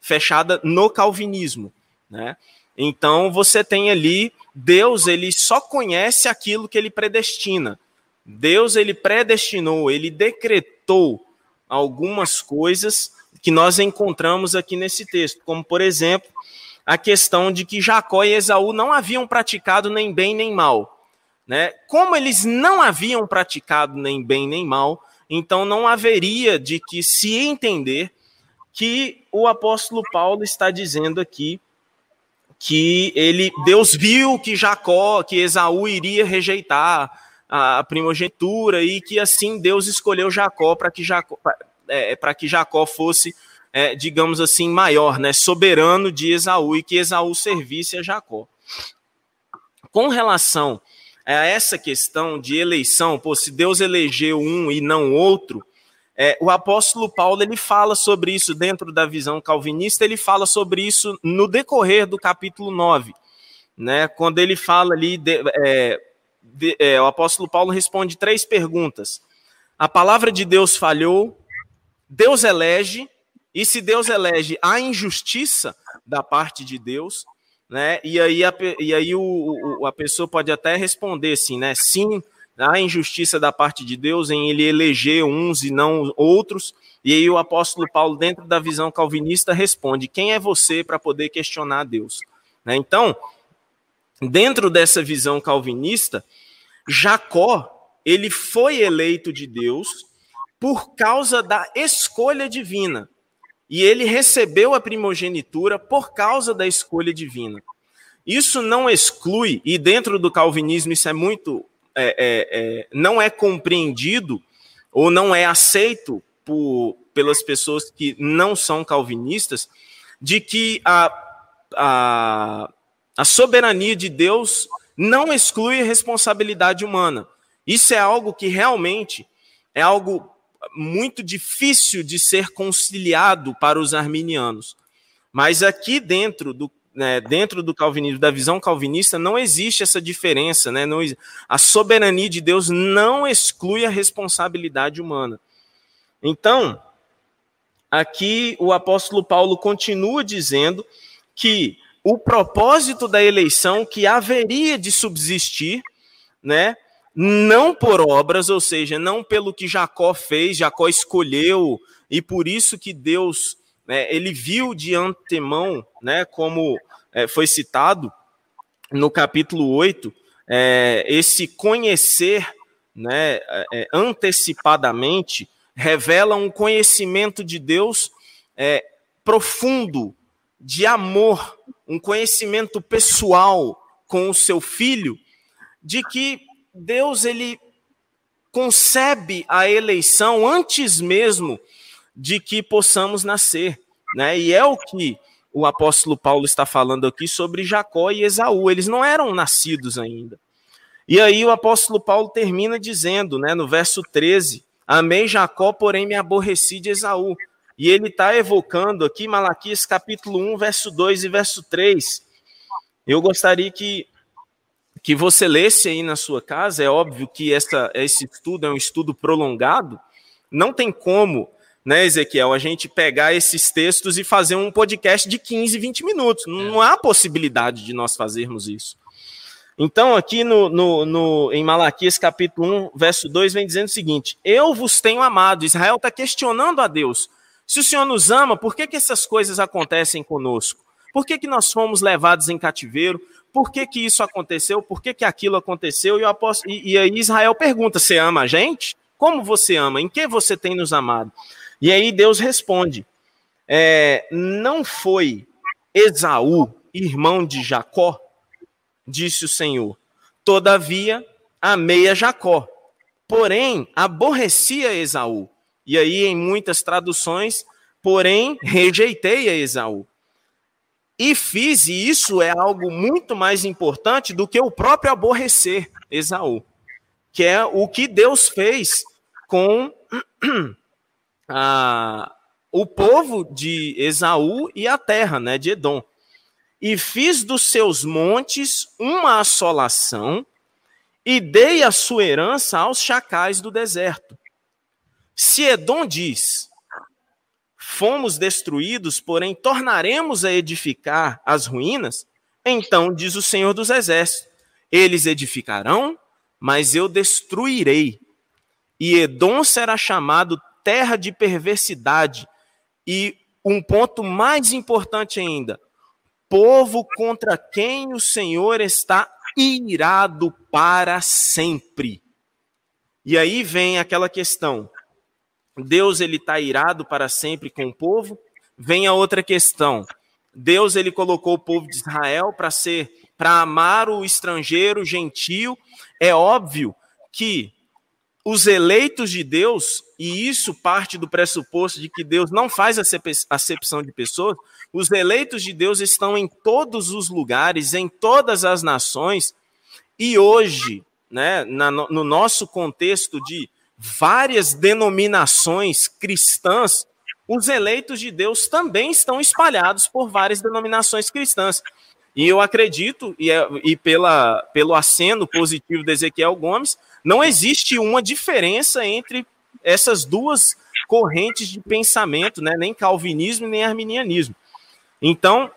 fechada no calvinismo, né? Então você tem ali Deus, ele só conhece aquilo que ele predestina. Deus ele predestinou, ele decretou algumas coisas que nós encontramos aqui nesse texto, como por exemplo, a questão de que Jacó e Esaú não haviam praticado nem bem nem mal, né? Como eles não haviam praticado nem bem nem mal, então não haveria de que se entender que o apóstolo Paulo está dizendo aqui que ele Deus viu que Jacó, que Esaú iria rejeitar a primogenitura e que assim Deus escolheu Jacó para que Jacó é, para que Jacó fosse é, digamos assim maior, né, soberano de Esaú e que Esaú servisse a Jacó. Com relação a essa questão de eleição, pô, se Deus elegeu um e não outro, é, o apóstolo Paulo ele fala sobre isso dentro da visão calvinista, ele fala sobre isso no decorrer do capítulo 9, né, quando ele fala ali, de, é, de, é, o apóstolo Paulo responde três perguntas. A palavra de Deus falhou, Deus elege, e se Deus elege, há injustiça da parte de Deus, né? E aí a, e aí o, o, a pessoa pode até responder assim, né? Sim, a injustiça da parte de Deus em ele eleger uns e não outros. E aí o apóstolo Paulo, dentro da visão calvinista, responde: quem é você para poder questionar Deus? Né? Então, dentro dessa visão calvinista, Jacó ele foi eleito de Deus por causa da escolha divina. E ele recebeu a primogenitura por causa da escolha divina. Isso não exclui, e dentro do calvinismo isso é muito é, é, é, não é compreendido ou não é aceito por, pelas pessoas que não são calvinistas, de que a, a, a soberania de Deus não exclui a responsabilidade humana. Isso é algo que realmente é algo muito difícil de ser conciliado para os arminianos. Mas aqui dentro do né, dentro do calvinismo, da visão calvinista, não existe essa diferença. Né? Não, a soberania de Deus não exclui a responsabilidade humana. Então, aqui o apóstolo Paulo continua dizendo que o propósito da eleição que haveria de subsistir, né? Não por obras, ou seja, não pelo que Jacó fez, Jacó escolheu, e por isso que Deus, né, ele viu de antemão, né, como é, foi citado no capítulo 8, é, esse conhecer né, é, antecipadamente revela um conhecimento de Deus é, profundo, de amor, um conhecimento pessoal com o seu filho, de que Deus ele concebe a eleição antes mesmo de que possamos nascer, né? E é o que o apóstolo Paulo está falando aqui sobre Jacó e Esaú. Eles não eram nascidos ainda. E aí o apóstolo Paulo termina dizendo, né, no verso 13: Amei Jacó, porém me aborreci de Esaú. E ele está evocando aqui Malaquias capítulo 1, verso 2 e verso 3. Eu gostaria que, que você lesse aí na sua casa. É óbvio que essa, esse estudo é um estudo prolongado. Não tem como, né, Ezequiel, a gente pegar esses textos e fazer um podcast de 15, 20 minutos. Não há possibilidade de nós fazermos isso. Então, aqui no, no, no, em Malaquias capítulo 1, verso 2, vem dizendo o seguinte: Eu vos tenho amado. Israel está questionando a Deus. Se o Senhor nos ama, por que, que essas coisas acontecem conosco? Por que, que nós fomos levados em cativeiro? Por que, que isso aconteceu? Por que, que aquilo aconteceu? E, apóstolo, e, e aí Israel pergunta: Você ama a gente? Como você ama? Em que você tem nos amado? E aí Deus responde: é, Não foi Esaú, irmão de Jacó? Disse o Senhor. Todavia, amei a Jacó, porém aborrecia Esaú e aí, em muitas traduções, porém, rejeitei a Esaú. E fiz, e isso é algo muito mais importante do que o próprio aborrecer Esaú, que é o que Deus fez com a, o povo de Esaú e a terra né, de Edom. E fiz dos seus montes uma assolação e dei a sua herança aos chacais do deserto. Se Edom diz: Fomos destruídos, porém tornaremos a edificar as ruínas, então diz o Senhor dos Exércitos: Eles edificarão, mas eu destruirei. E Edom será chamado terra de perversidade. E um ponto mais importante ainda: povo contra quem o Senhor está irado para sempre. E aí vem aquela questão: Deus ele está irado para sempre com o povo. Vem a outra questão. Deus ele colocou o povo de Israel para ser para amar o estrangeiro, o gentio. É óbvio que os eleitos de Deus, e isso parte do pressuposto de que Deus não faz acepção de pessoas, os eleitos de Deus estão em todos os lugares, em todas as nações, e hoje, né, na, no nosso contexto de várias denominações cristãs, os eleitos de Deus também estão espalhados por várias denominações cristãs. E eu acredito, e, é, e pela, pelo aceno positivo de Ezequiel Gomes, não existe uma diferença entre essas duas correntes de pensamento, né? nem calvinismo nem arminianismo. Então,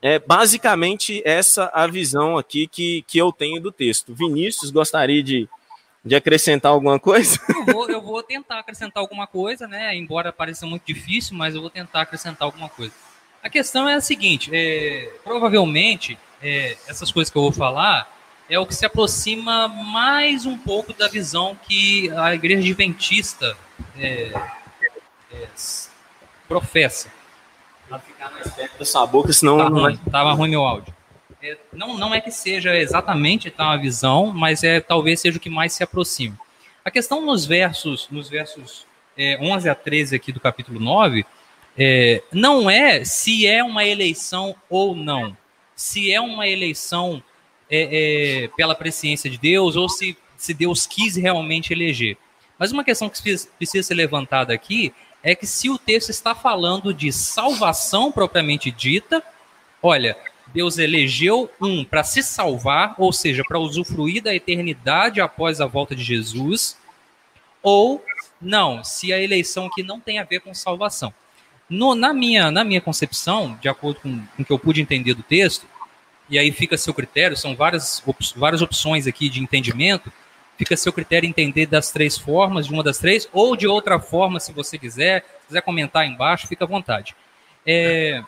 é basicamente essa a visão aqui que, que eu tenho do texto. Vinícius, gostaria de de acrescentar alguma coisa? Eu vou, eu vou tentar acrescentar alguma coisa, né? Embora pareça muito difícil, mas eu vou tentar acrescentar alguma coisa. A questão é a seguinte: é, provavelmente é, essas coisas que eu vou falar é o que se aproxima mais um pouco da visão que a igreja adventista é, é professa. Pra ficar mais perto da sua boca, senão. Tá ruim, Tava ruim meu áudio é, não, não é que seja exatamente tá, uma visão, mas é talvez seja o que mais se aproxima. A questão nos versos, nos versos é, 11 a 13 aqui do capítulo 9, é, não é se é uma eleição ou não, se é uma eleição é, é, pela presciência de Deus ou se, se Deus quis realmente eleger. Mas uma questão que precisa ser levantada aqui é que se o texto está falando de salvação propriamente dita, olha, Deus elegeu um para se salvar, ou seja, para usufruir da eternidade após a volta de Jesus, ou não, se a eleição aqui não tem a ver com salvação. No, na, minha, na minha concepção, de acordo com, com o que eu pude entender do texto, e aí fica a seu critério, são várias, várias opções aqui de entendimento, fica a seu critério entender das três formas, de uma das três, ou de outra forma, se você quiser, se quiser comentar embaixo, fica à vontade. É,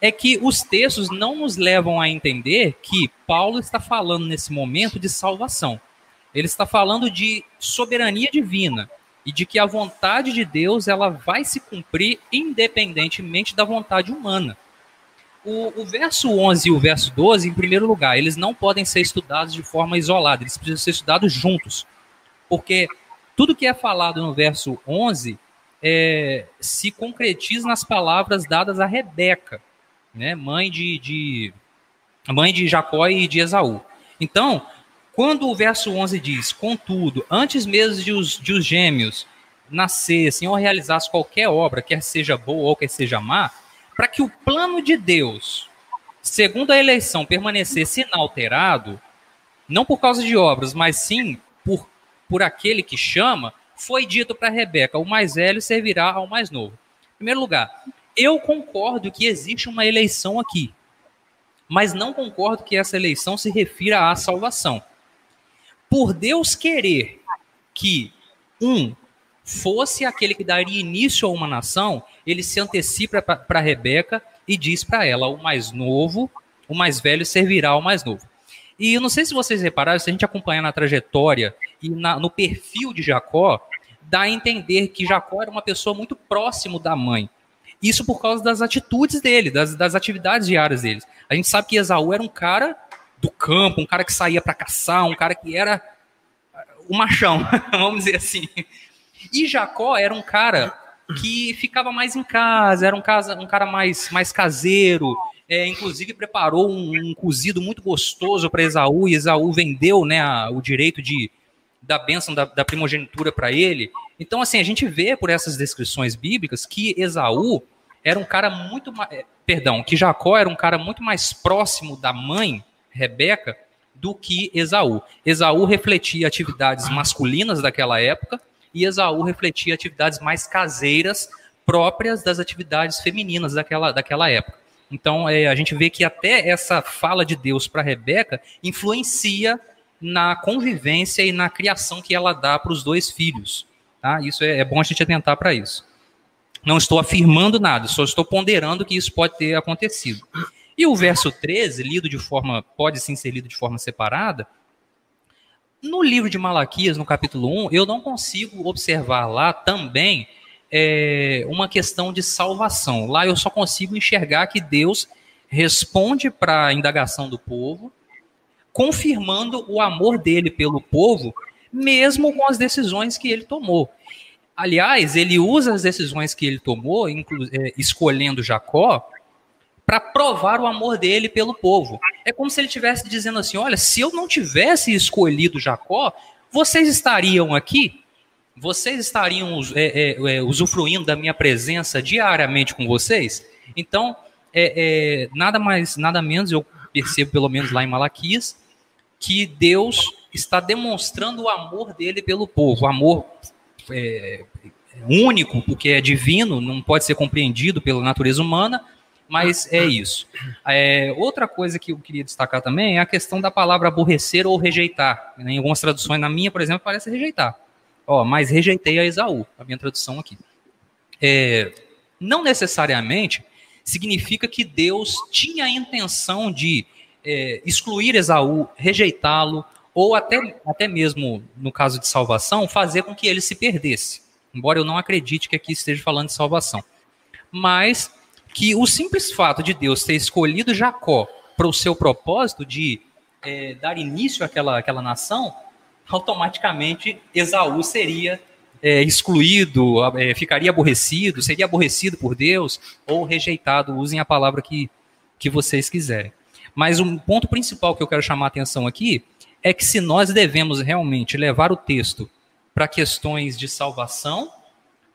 é que os textos não nos levam a entender que Paulo está falando nesse momento de salvação. Ele está falando de soberania divina e de que a vontade de Deus ela vai se cumprir independentemente da vontade humana. O, o, verso 11 e o verso 12, em primeiro lugar, eles não podem ser estudados de forma isolada, eles precisam ser estudados juntos. Porque tudo que é falado no verso 11 é, se concretiza nas palavras dadas a Rebeca, né, mãe de, de mãe de Jacó e de Esaú. Então, quando o verso 11 diz, contudo, antes mesmo de os, de os gêmeos nascessem ou realizassem qualquer obra, quer seja boa ou quer seja má, para que o plano de Deus, segundo a eleição, permanecesse inalterado, não por causa de obras, mas sim por, por aquele que chama, foi dito para Rebeca: o mais velho servirá ao mais novo. Em primeiro lugar, eu concordo que existe uma eleição aqui, mas não concordo que essa eleição se refira à salvação por Deus querer que um fosse aquele que daria início a uma nação, ele se antecipa para Rebeca e diz para ela: o mais novo, o mais velho servirá ao mais novo. E eu não sei se vocês repararam, se a gente acompanhar na trajetória e na, no perfil de Jacó, dá a entender que Jacó era uma pessoa muito próximo da mãe. Isso por causa das atitudes dele, das, das atividades diárias dele. A gente sabe que Esaú era um cara do campo, um cara que saía para caçar, um cara que era o machão, vamos dizer assim. E Jacó era um cara que ficava mais em casa, era um, casa, um cara mais, mais caseiro, é, inclusive preparou um, um, cozido muito gostoso para Esaú, e Esaú vendeu né, a, o direito de, da bênção da, da primogenitura para ele. Então, assim, a gente vê por essas descrições bíblicas que Esaú era um cara muito mais. É, perdão, que Jacó era um cara muito mais próximo da mãe Rebeca do que Esaú. Esaú refletia atividades masculinas daquela época e Esaú refletia atividades mais caseiras próprias das atividades femininas daquela, daquela época. Então, é, a gente vê que até essa fala de Deus para Rebeca influencia na convivência e na criação que ela dá para os dois filhos. Tá? Isso é, é bom a gente atentar para isso. Não estou afirmando nada, só estou ponderando que isso pode ter acontecido. E o verso 13, lido de forma, pode sim ser lido de forma separada, no livro de Malaquias, no capítulo 1, eu não consigo observar lá também é, uma questão de salvação. Lá eu só consigo enxergar que Deus responde para a indagação do povo, confirmando o amor dele pelo povo, mesmo com as decisões que ele tomou. Aliás, ele usa as decisões que ele tomou, é, escolhendo Jacó, para provar o amor dele pelo povo. É como se ele estivesse dizendo assim: olha, se eu não tivesse escolhido Jacó, vocês estariam aqui? Vocês estariam é, é, é, usufruindo da minha presença diariamente com vocês? Então, é, é, nada mais, nada menos, eu percebo pelo menos lá em Malaquias, que Deus está demonstrando o amor dele pelo povo, o amor é, único, porque é divino, não pode ser compreendido pela natureza humana, mas é isso. É, outra coisa que eu queria destacar também é a questão da palavra aborrecer ou rejeitar. Em algumas traduções, na minha, por exemplo, parece rejeitar. Ó, mas rejeitei a Esaú, a minha tradução aqui. É, não necessariamente significa que Deus tinha a intenção de é, excluir Esaú, rejeitá-lo, ou até, até mesmo, no caso de salvação, fazer com que ele se perdesse. Embora eu não acredite que aqui esteja falando de salvação. Mas que o simples fato de Deus ter escolhido Jacó para o seu propósito de é, dar início àquela, àquela nação, automaticamente Esaú seria é, excluído, é, ficaria aborrecido, seria aborrecido por Deus ou rejeitado, usem a palavra que, que vocês quiserem. Mas um ponto principal que eu quero chamar a atenção aqui é que se nós devemos realmente levar o texto para questões de salvação,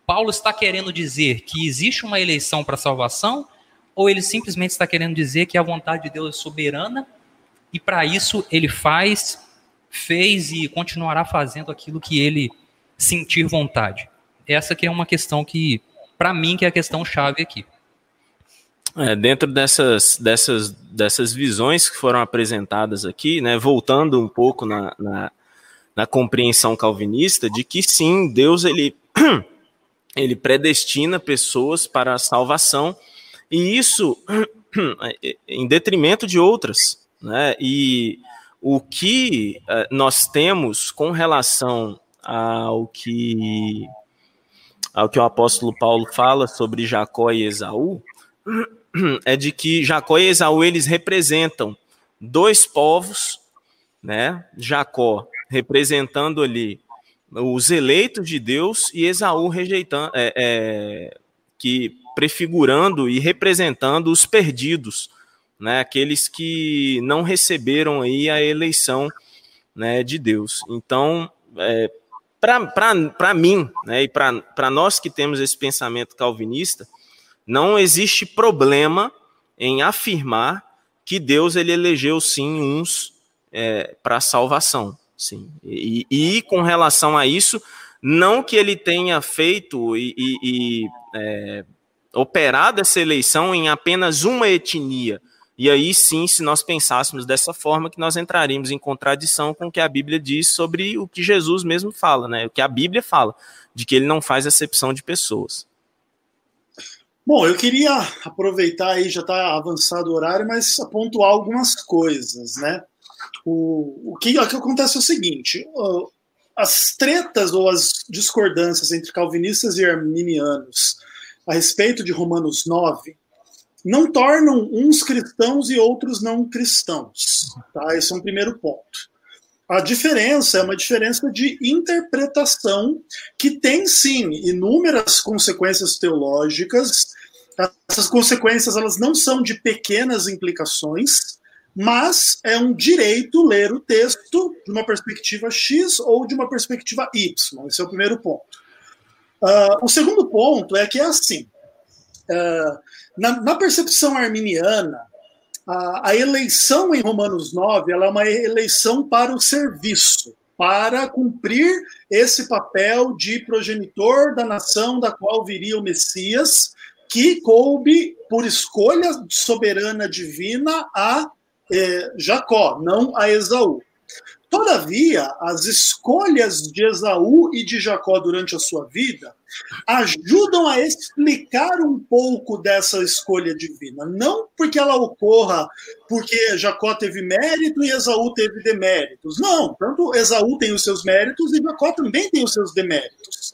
Paulo está querendo dizer que existe uma eleição para salvação, ou ele simplesmente está querendo dizer que a vontade de Deus é soberana e para isso ele faz, fez e continuará fazendo aquilo que ele sentir vontade? Essa que é uma questão que para mim, que é a questão chave aqui. É, dentro dessas, dessas, dessas visões que foram apresentadas aqui, né, voltando um pouco na, na, na compreensão calvinista de que sim, Deus ele, ele predestina pessoas para a salvação, e isso em detrimento de outras. Né? E o que uh, nós temos com relação ao que, ao que o apóstolo Paulo fala sobre Jacó e Esaú é de que Jacó e Esaú eles representam dois povos, né? Jacó representando ali os eleitos de Deus e Esaú rejeitando, é, é, que prefigurando e representando os perdidos, né, aqueles que não receberam aí a eleição né, de Deus. Então, é, para mim, né, e para nós que temos esse pensamento calvinista, não existe problema em afirmar que Deus ele elegeu sim uns é, para salvação, sim. E, e, com relação a isso, não que ele tenha feito e, e, e é, operado essa eleição em apenas uma etnia, e aí sim, se nós pensássemos dessa forma, que nós entraríamos em contradição com o que a Bíblia diz sobre o que Jesus mesmo fala, né? O que a Bíblia fala, de que ele não faz acepção de pessoas. Bom, eu queria aproveitar aí, já está avançado o horário, mas pontuar algumas coisas, né? O, o, que, o que acontece é o seguinte: as tretas ou as discordâncias entre calvinistas e arminianos a respeito de Romanos 9 não tornam uns cristãos e outros não cristãos. Tá? Esse é um primeiro ponto. A diferença é uma diferença de interpretação que tem sim inúmeras consequências teológicas. Essas consequências elas não são de pequenas implicações, mas é um direito ler o texto de uma perspectiva X ou de uma perspectiva Y. Esse é o primeiro ponto. Uh, o segundo ponto é que é assim. Uh, na, na percepção arminiana, a, a, eleição em Romanos 9 ela é uma eleição para o serviço, para cumprir esse papel de progenitor da nação da qual viria o Messias, que coube por escolha soberana divina a eh, Jacó, não a Esaú. Todavia, as escolhas de Esaú e de Jacó durante a sua vida ajudam a explicar um pouco dessa escolha divina. Não porque ela ocorra porque Jacó teve mérito e Esaú teve deméritos. Não, tanto Esaú tem os seus méritos e Jacó também tem os seus deméritos.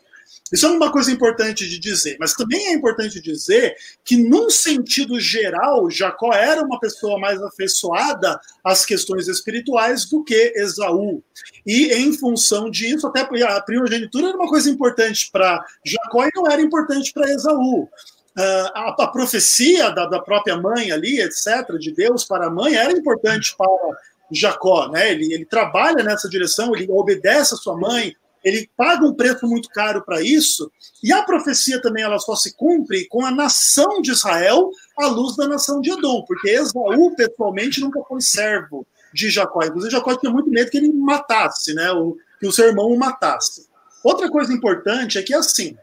Isso é uma coisa importante de dizer, mas também é importante dizer que, num sentido geral, Jacó era uma pessoa mais afeiçoada às questões espirituais do que Esaú. E, em função disso, até a primogenitura era uma coisa importante para Jacó e não era importante para Esaú. Uh, a, a, profecia da, da, própria mãe ali, etc., de Deus para a mãe, era importante para Jacó, né? Ele, ele trabalha nessa direção, ele obedece a sua mãe, ele paga um preço muito caro para isso, e a profecia também ela só se cumpre com a nação de Israel à luz da nação de Edom, porque Esaú, pessoalmente, nunca foi servo de Jacó. Inclusive, Jacó tinha muito medo que ele matasse, né, que o seu irmão o matasse. Outra coisa importante é que, assim,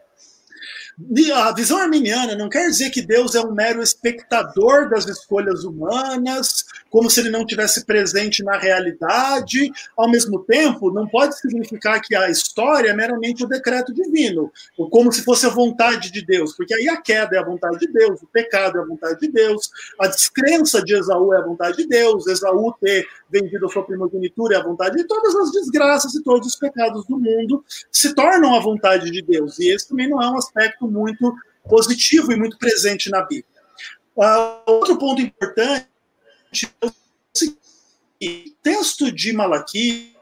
a visão arminiana não quer dizer que Deus é um mero espectador das escolhas humanas, como se ele não tivesse presente na realidade. Ao mesmo tempo, não pode significar que a história é meramente o decreto divino, ou como se fosse a vontade de Deus, porque aí a queda é a vontade de Deus, o pecado é a vontade de Deus, a descrença de Esaú é a vontade de Deus, Esaú ter vendido a sua primogenitura é a vontade de todas as desgraças e todos os pecados do mundo se tornam a vontade de Deus. E esse também não é um aspecto muito positivo e muito presente na Bíblia. Uh, outro ponto importante é o seguinte, texto de Malaquias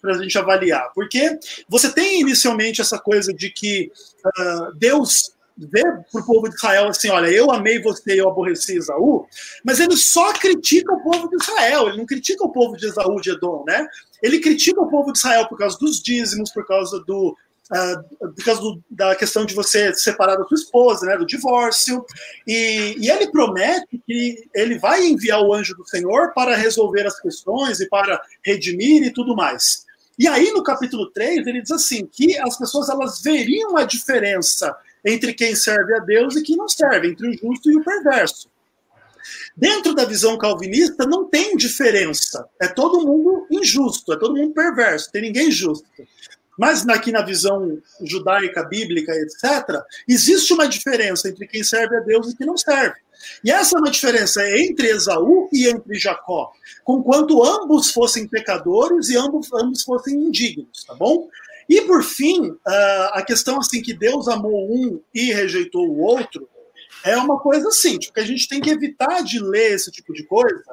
para a gente avaliar, porque você tem inicialmente essa coisa de que uh, Deus vê para o povo de Israel assim: olha, eu amei você e eu aborreci Esaú, mas ele só critica o povo de Israel, ele não critica o povo de Esaú, de Edom, né? Ele critica o povo de Israel por causa dos dízimos, por causa do, Uh, por causa do, da questão de você separar da sua esposa, né, do divórcio, e, e, ele promete que ele vai enviar o anjo do Senhor para resolver as questões e para redimir e tudo mais. E aí, no capítulo 3, ele diz assim: que as pessoas elas veriam a diferença entre quem serve a Deus e quem não serve, entre o justo e o perverso. Dentro da visão calvinista, não tem diferença. É todo mundo injusto, é todo mundo perverso, tem ninguém justo. Mas aqui na visão judaica, bíblica, etc., existe uma diferença entre quem serve a Deus e quem não serve. E essa é uma diferença entre Esaú e entre Jacó, conquanto ambos fossem pecadores e ambos, ambos fossem indignos, tá bom? E por fim, a questão assim que Deus amou um e rejeitou o outro é uma coisa assim, tipo, que a gente tem que evitar de ler esse tipo de coisa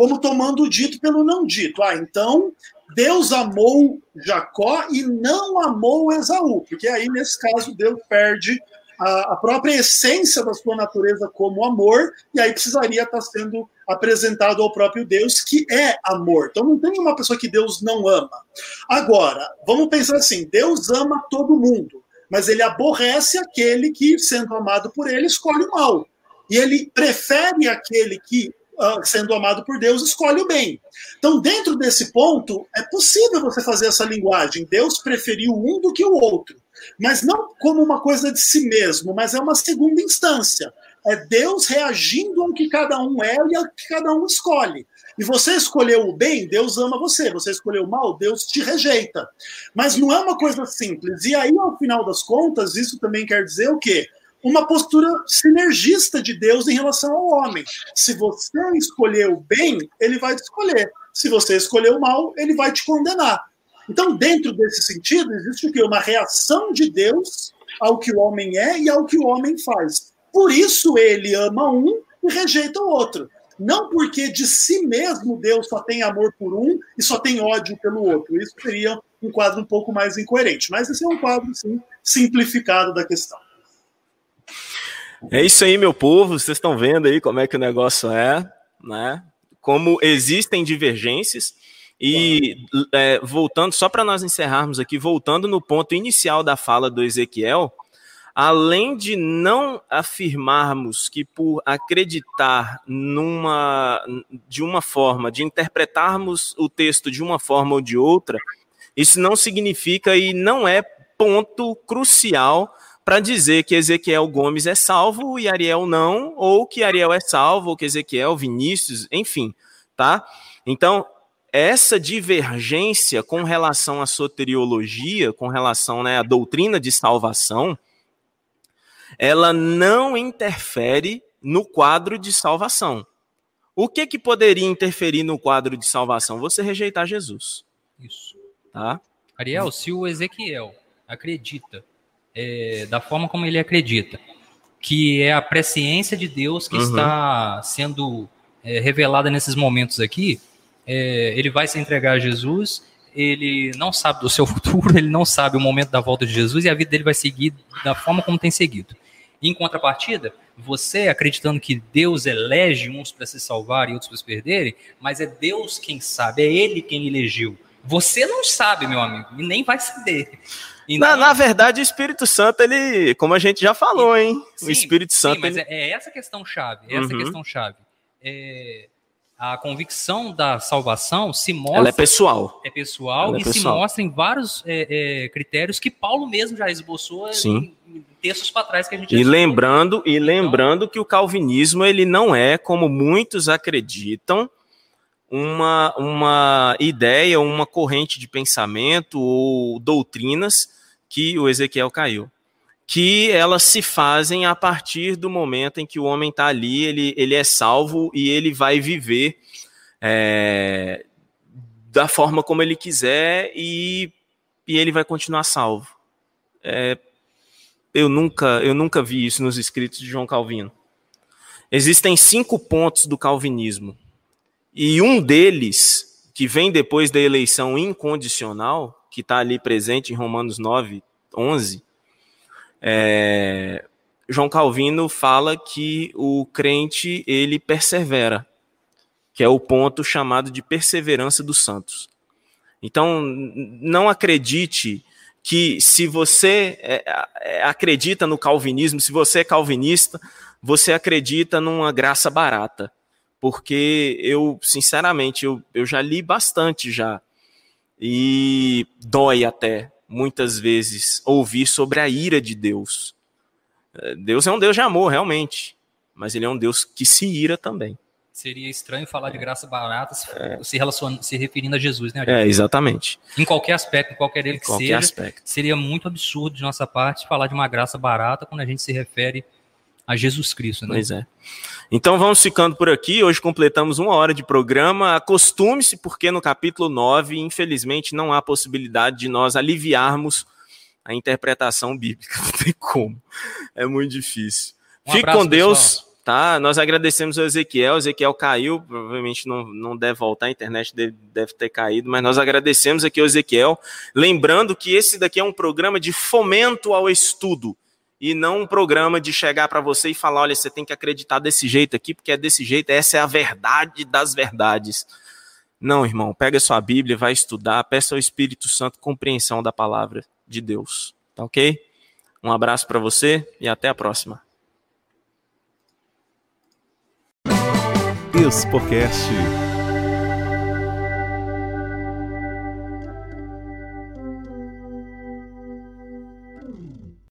como tomando o dito pelo não dito. Ah, então Deus amou Jacó e não amou Esaú, porque aí nesse caso Deus perde a, a, própria essência da sua natureza como amor, e aí precisaria estar sendo apresentado ao próprio Deus, que é amor. Então não tem uma pessoa que Deus não ama. Agora, vamos pensar assim: Deus ama todo mundo, mas ele aborrece aquele que, sendo amado por ele, escolhe o mal. E ele prefere aquele que, sendo amado por Deus, escolhe o bem. Então, dentro desse ponto, é possível você fazer essa linguagem. Deus preferiu um do que o outro mas não como uma coisa de si mesmo, mas é uma segunda instância. É Deus reagindo ao que cada um é e ao que cada um escolhe. E você escolheu o bem, Deus ama você. Você escolheu o mal, Deus te rejeita. Mas não é uma coisa simples. E aí, ao final das contas, isso também quer dizer o quê? Uma postura sinergista de Deus em relação ao homem. Se você escolher o bem, ele vai te escolher. Se você escolher o mal, ele vai te condenar. Então, dentro desse sentido, existe o quê? Uma reação de Deus ao que o homem é e ao que o homem faz. Por isso ele ama um e rejeita o outro. Não porque de si mesmo Deus só tem amor por um e só tem ódio pelo outro. Isso seria um quadro um pouco mais incoerente. Mas esse é um quadro, sim, simplificado da questão. É isso aí, meu povo. Vocês estão vendo aí como é que o negócio é, né? Como existem divergências. E é, voltando, só para nós encerrarmos aqui, voltando no ponto inicial da fala do Ezequiel, além de não afirmarmos que por acreditar numa de uma forma, de interpretarmos o texto de uma forma ou de outra, isso não significa e não é ponto crucial para dizer que Ezequiel Gomes é salvo e Ariel não, ou que Ariel é salvo, ou que Ezequiel, Vinícius, enfim, tá? Então, essa divergência com relação à soteriologia, com relação né, à doutrina de salvação, ela não interfere no quadro de salvação. O que, que poderia interferir no quadro de salvação? Você rejeitar Jesus. Isso. Tá? Ariel, se o Ezequiel acredita é, da forma como ele acredita, que é a presciência de Deus que uhum. está sendo é, revelada nesses momentos aqui, é, ele vai se entregar a Jesus, ele não sabe do seu futuro, ele não sabe o momento da volta de Jesus e a vida dele vai seguir da forma como tem seguido. Em contrapartida, você acreditando que Deus elege uns para se salvar e outros para se perderem, mas é Deus quem sabe, é Ele quem elegeu. Você não sabe, meu amigo, e nem vai saber. Então, na, na, verdade, o Espírito Santo, ele, como a gente já falou, hein? Sim, o Espírito Santo. Sim, mas ele... é, é essa questão chave. É essa uhum. questão chave. É, a convicção da salvação se mostra. Ela é pessoal. É pessoal é e pessoal. se mostra em vários é, critérios que Paulo mesmo já esboçou Sim. em, textos para trás que a gente. E lembrando e então, lembrando que o calvinismo ele não é como muitos acreditam uma uma ideia, uma corrente de pensamento ou doutrinas que o Ezequiel caiu que elas se fazem a partir do momento em que o homem está ali, ele, ele é salvo e ele vai viver é, da forma como ele quiser e, e ele vai continuar salvo. É, eu nunca eu nunca vi isso nos escritos de João Calvino. Existem cinco pontos do calvinismo e um deles que vem depois da eleição incondicional, que está ali presente em Romanos 9, 11, é, João Calvino fala que o crente ele persevera, que é o ponto chamado de perseverança dos santos. Então, não acredite que se você é, é, acredita no calvinismo, se você é calvinista, você acredita numa graça barata. Porque eu, sinceramente, eu, eu já li bastante já E dói até, muitas vezes, ouvir sobre a ira de Deus. É, Deus é um Deus de amor, realmente, mas ele é um Deus que se ira também. Seria estranho falar de graça barata é. se, relaciona, se referindo a Jesus, né? É, exatamente. Em qualquer aspecto, em qualquer ele que qualquer seja, aspecto. seria muito absurdo de nossa parte falar de uma graça barata quando a gente se refere a Jesus Cristo, né? Pois é. Então vamos ficando por aqui. Hoje completamos uma hora de programa. Acostume-se, porque no capítulo 9, infelizmente, não há possibilidade de nós aliviarmos a interpretação bíblica. Não tem como. É muito difícil. Um Fique abraço, com Deus. Pessoal. Tá, nós agradecemos ao Ezequiel. O Ezequiel caiu, provavelmente não, não deve voltar, a internet deve, deve ter caído, mas nós agradecemos aqui ao Ezequiel. Lembrando que esse daqui é um programa de fomento ao estudo e não um programa de chegar para você e falar: olha, você tem que acreditar desse jeito aqui, porque é desse jeito, essa é a verdade das verdades. Não, irmão, pega sua Bíblia, vai estudar, peça ao Espírito Santo compreensão da palavra de Deus. Tá ok? Um abraço para você e até a próxima. Expocast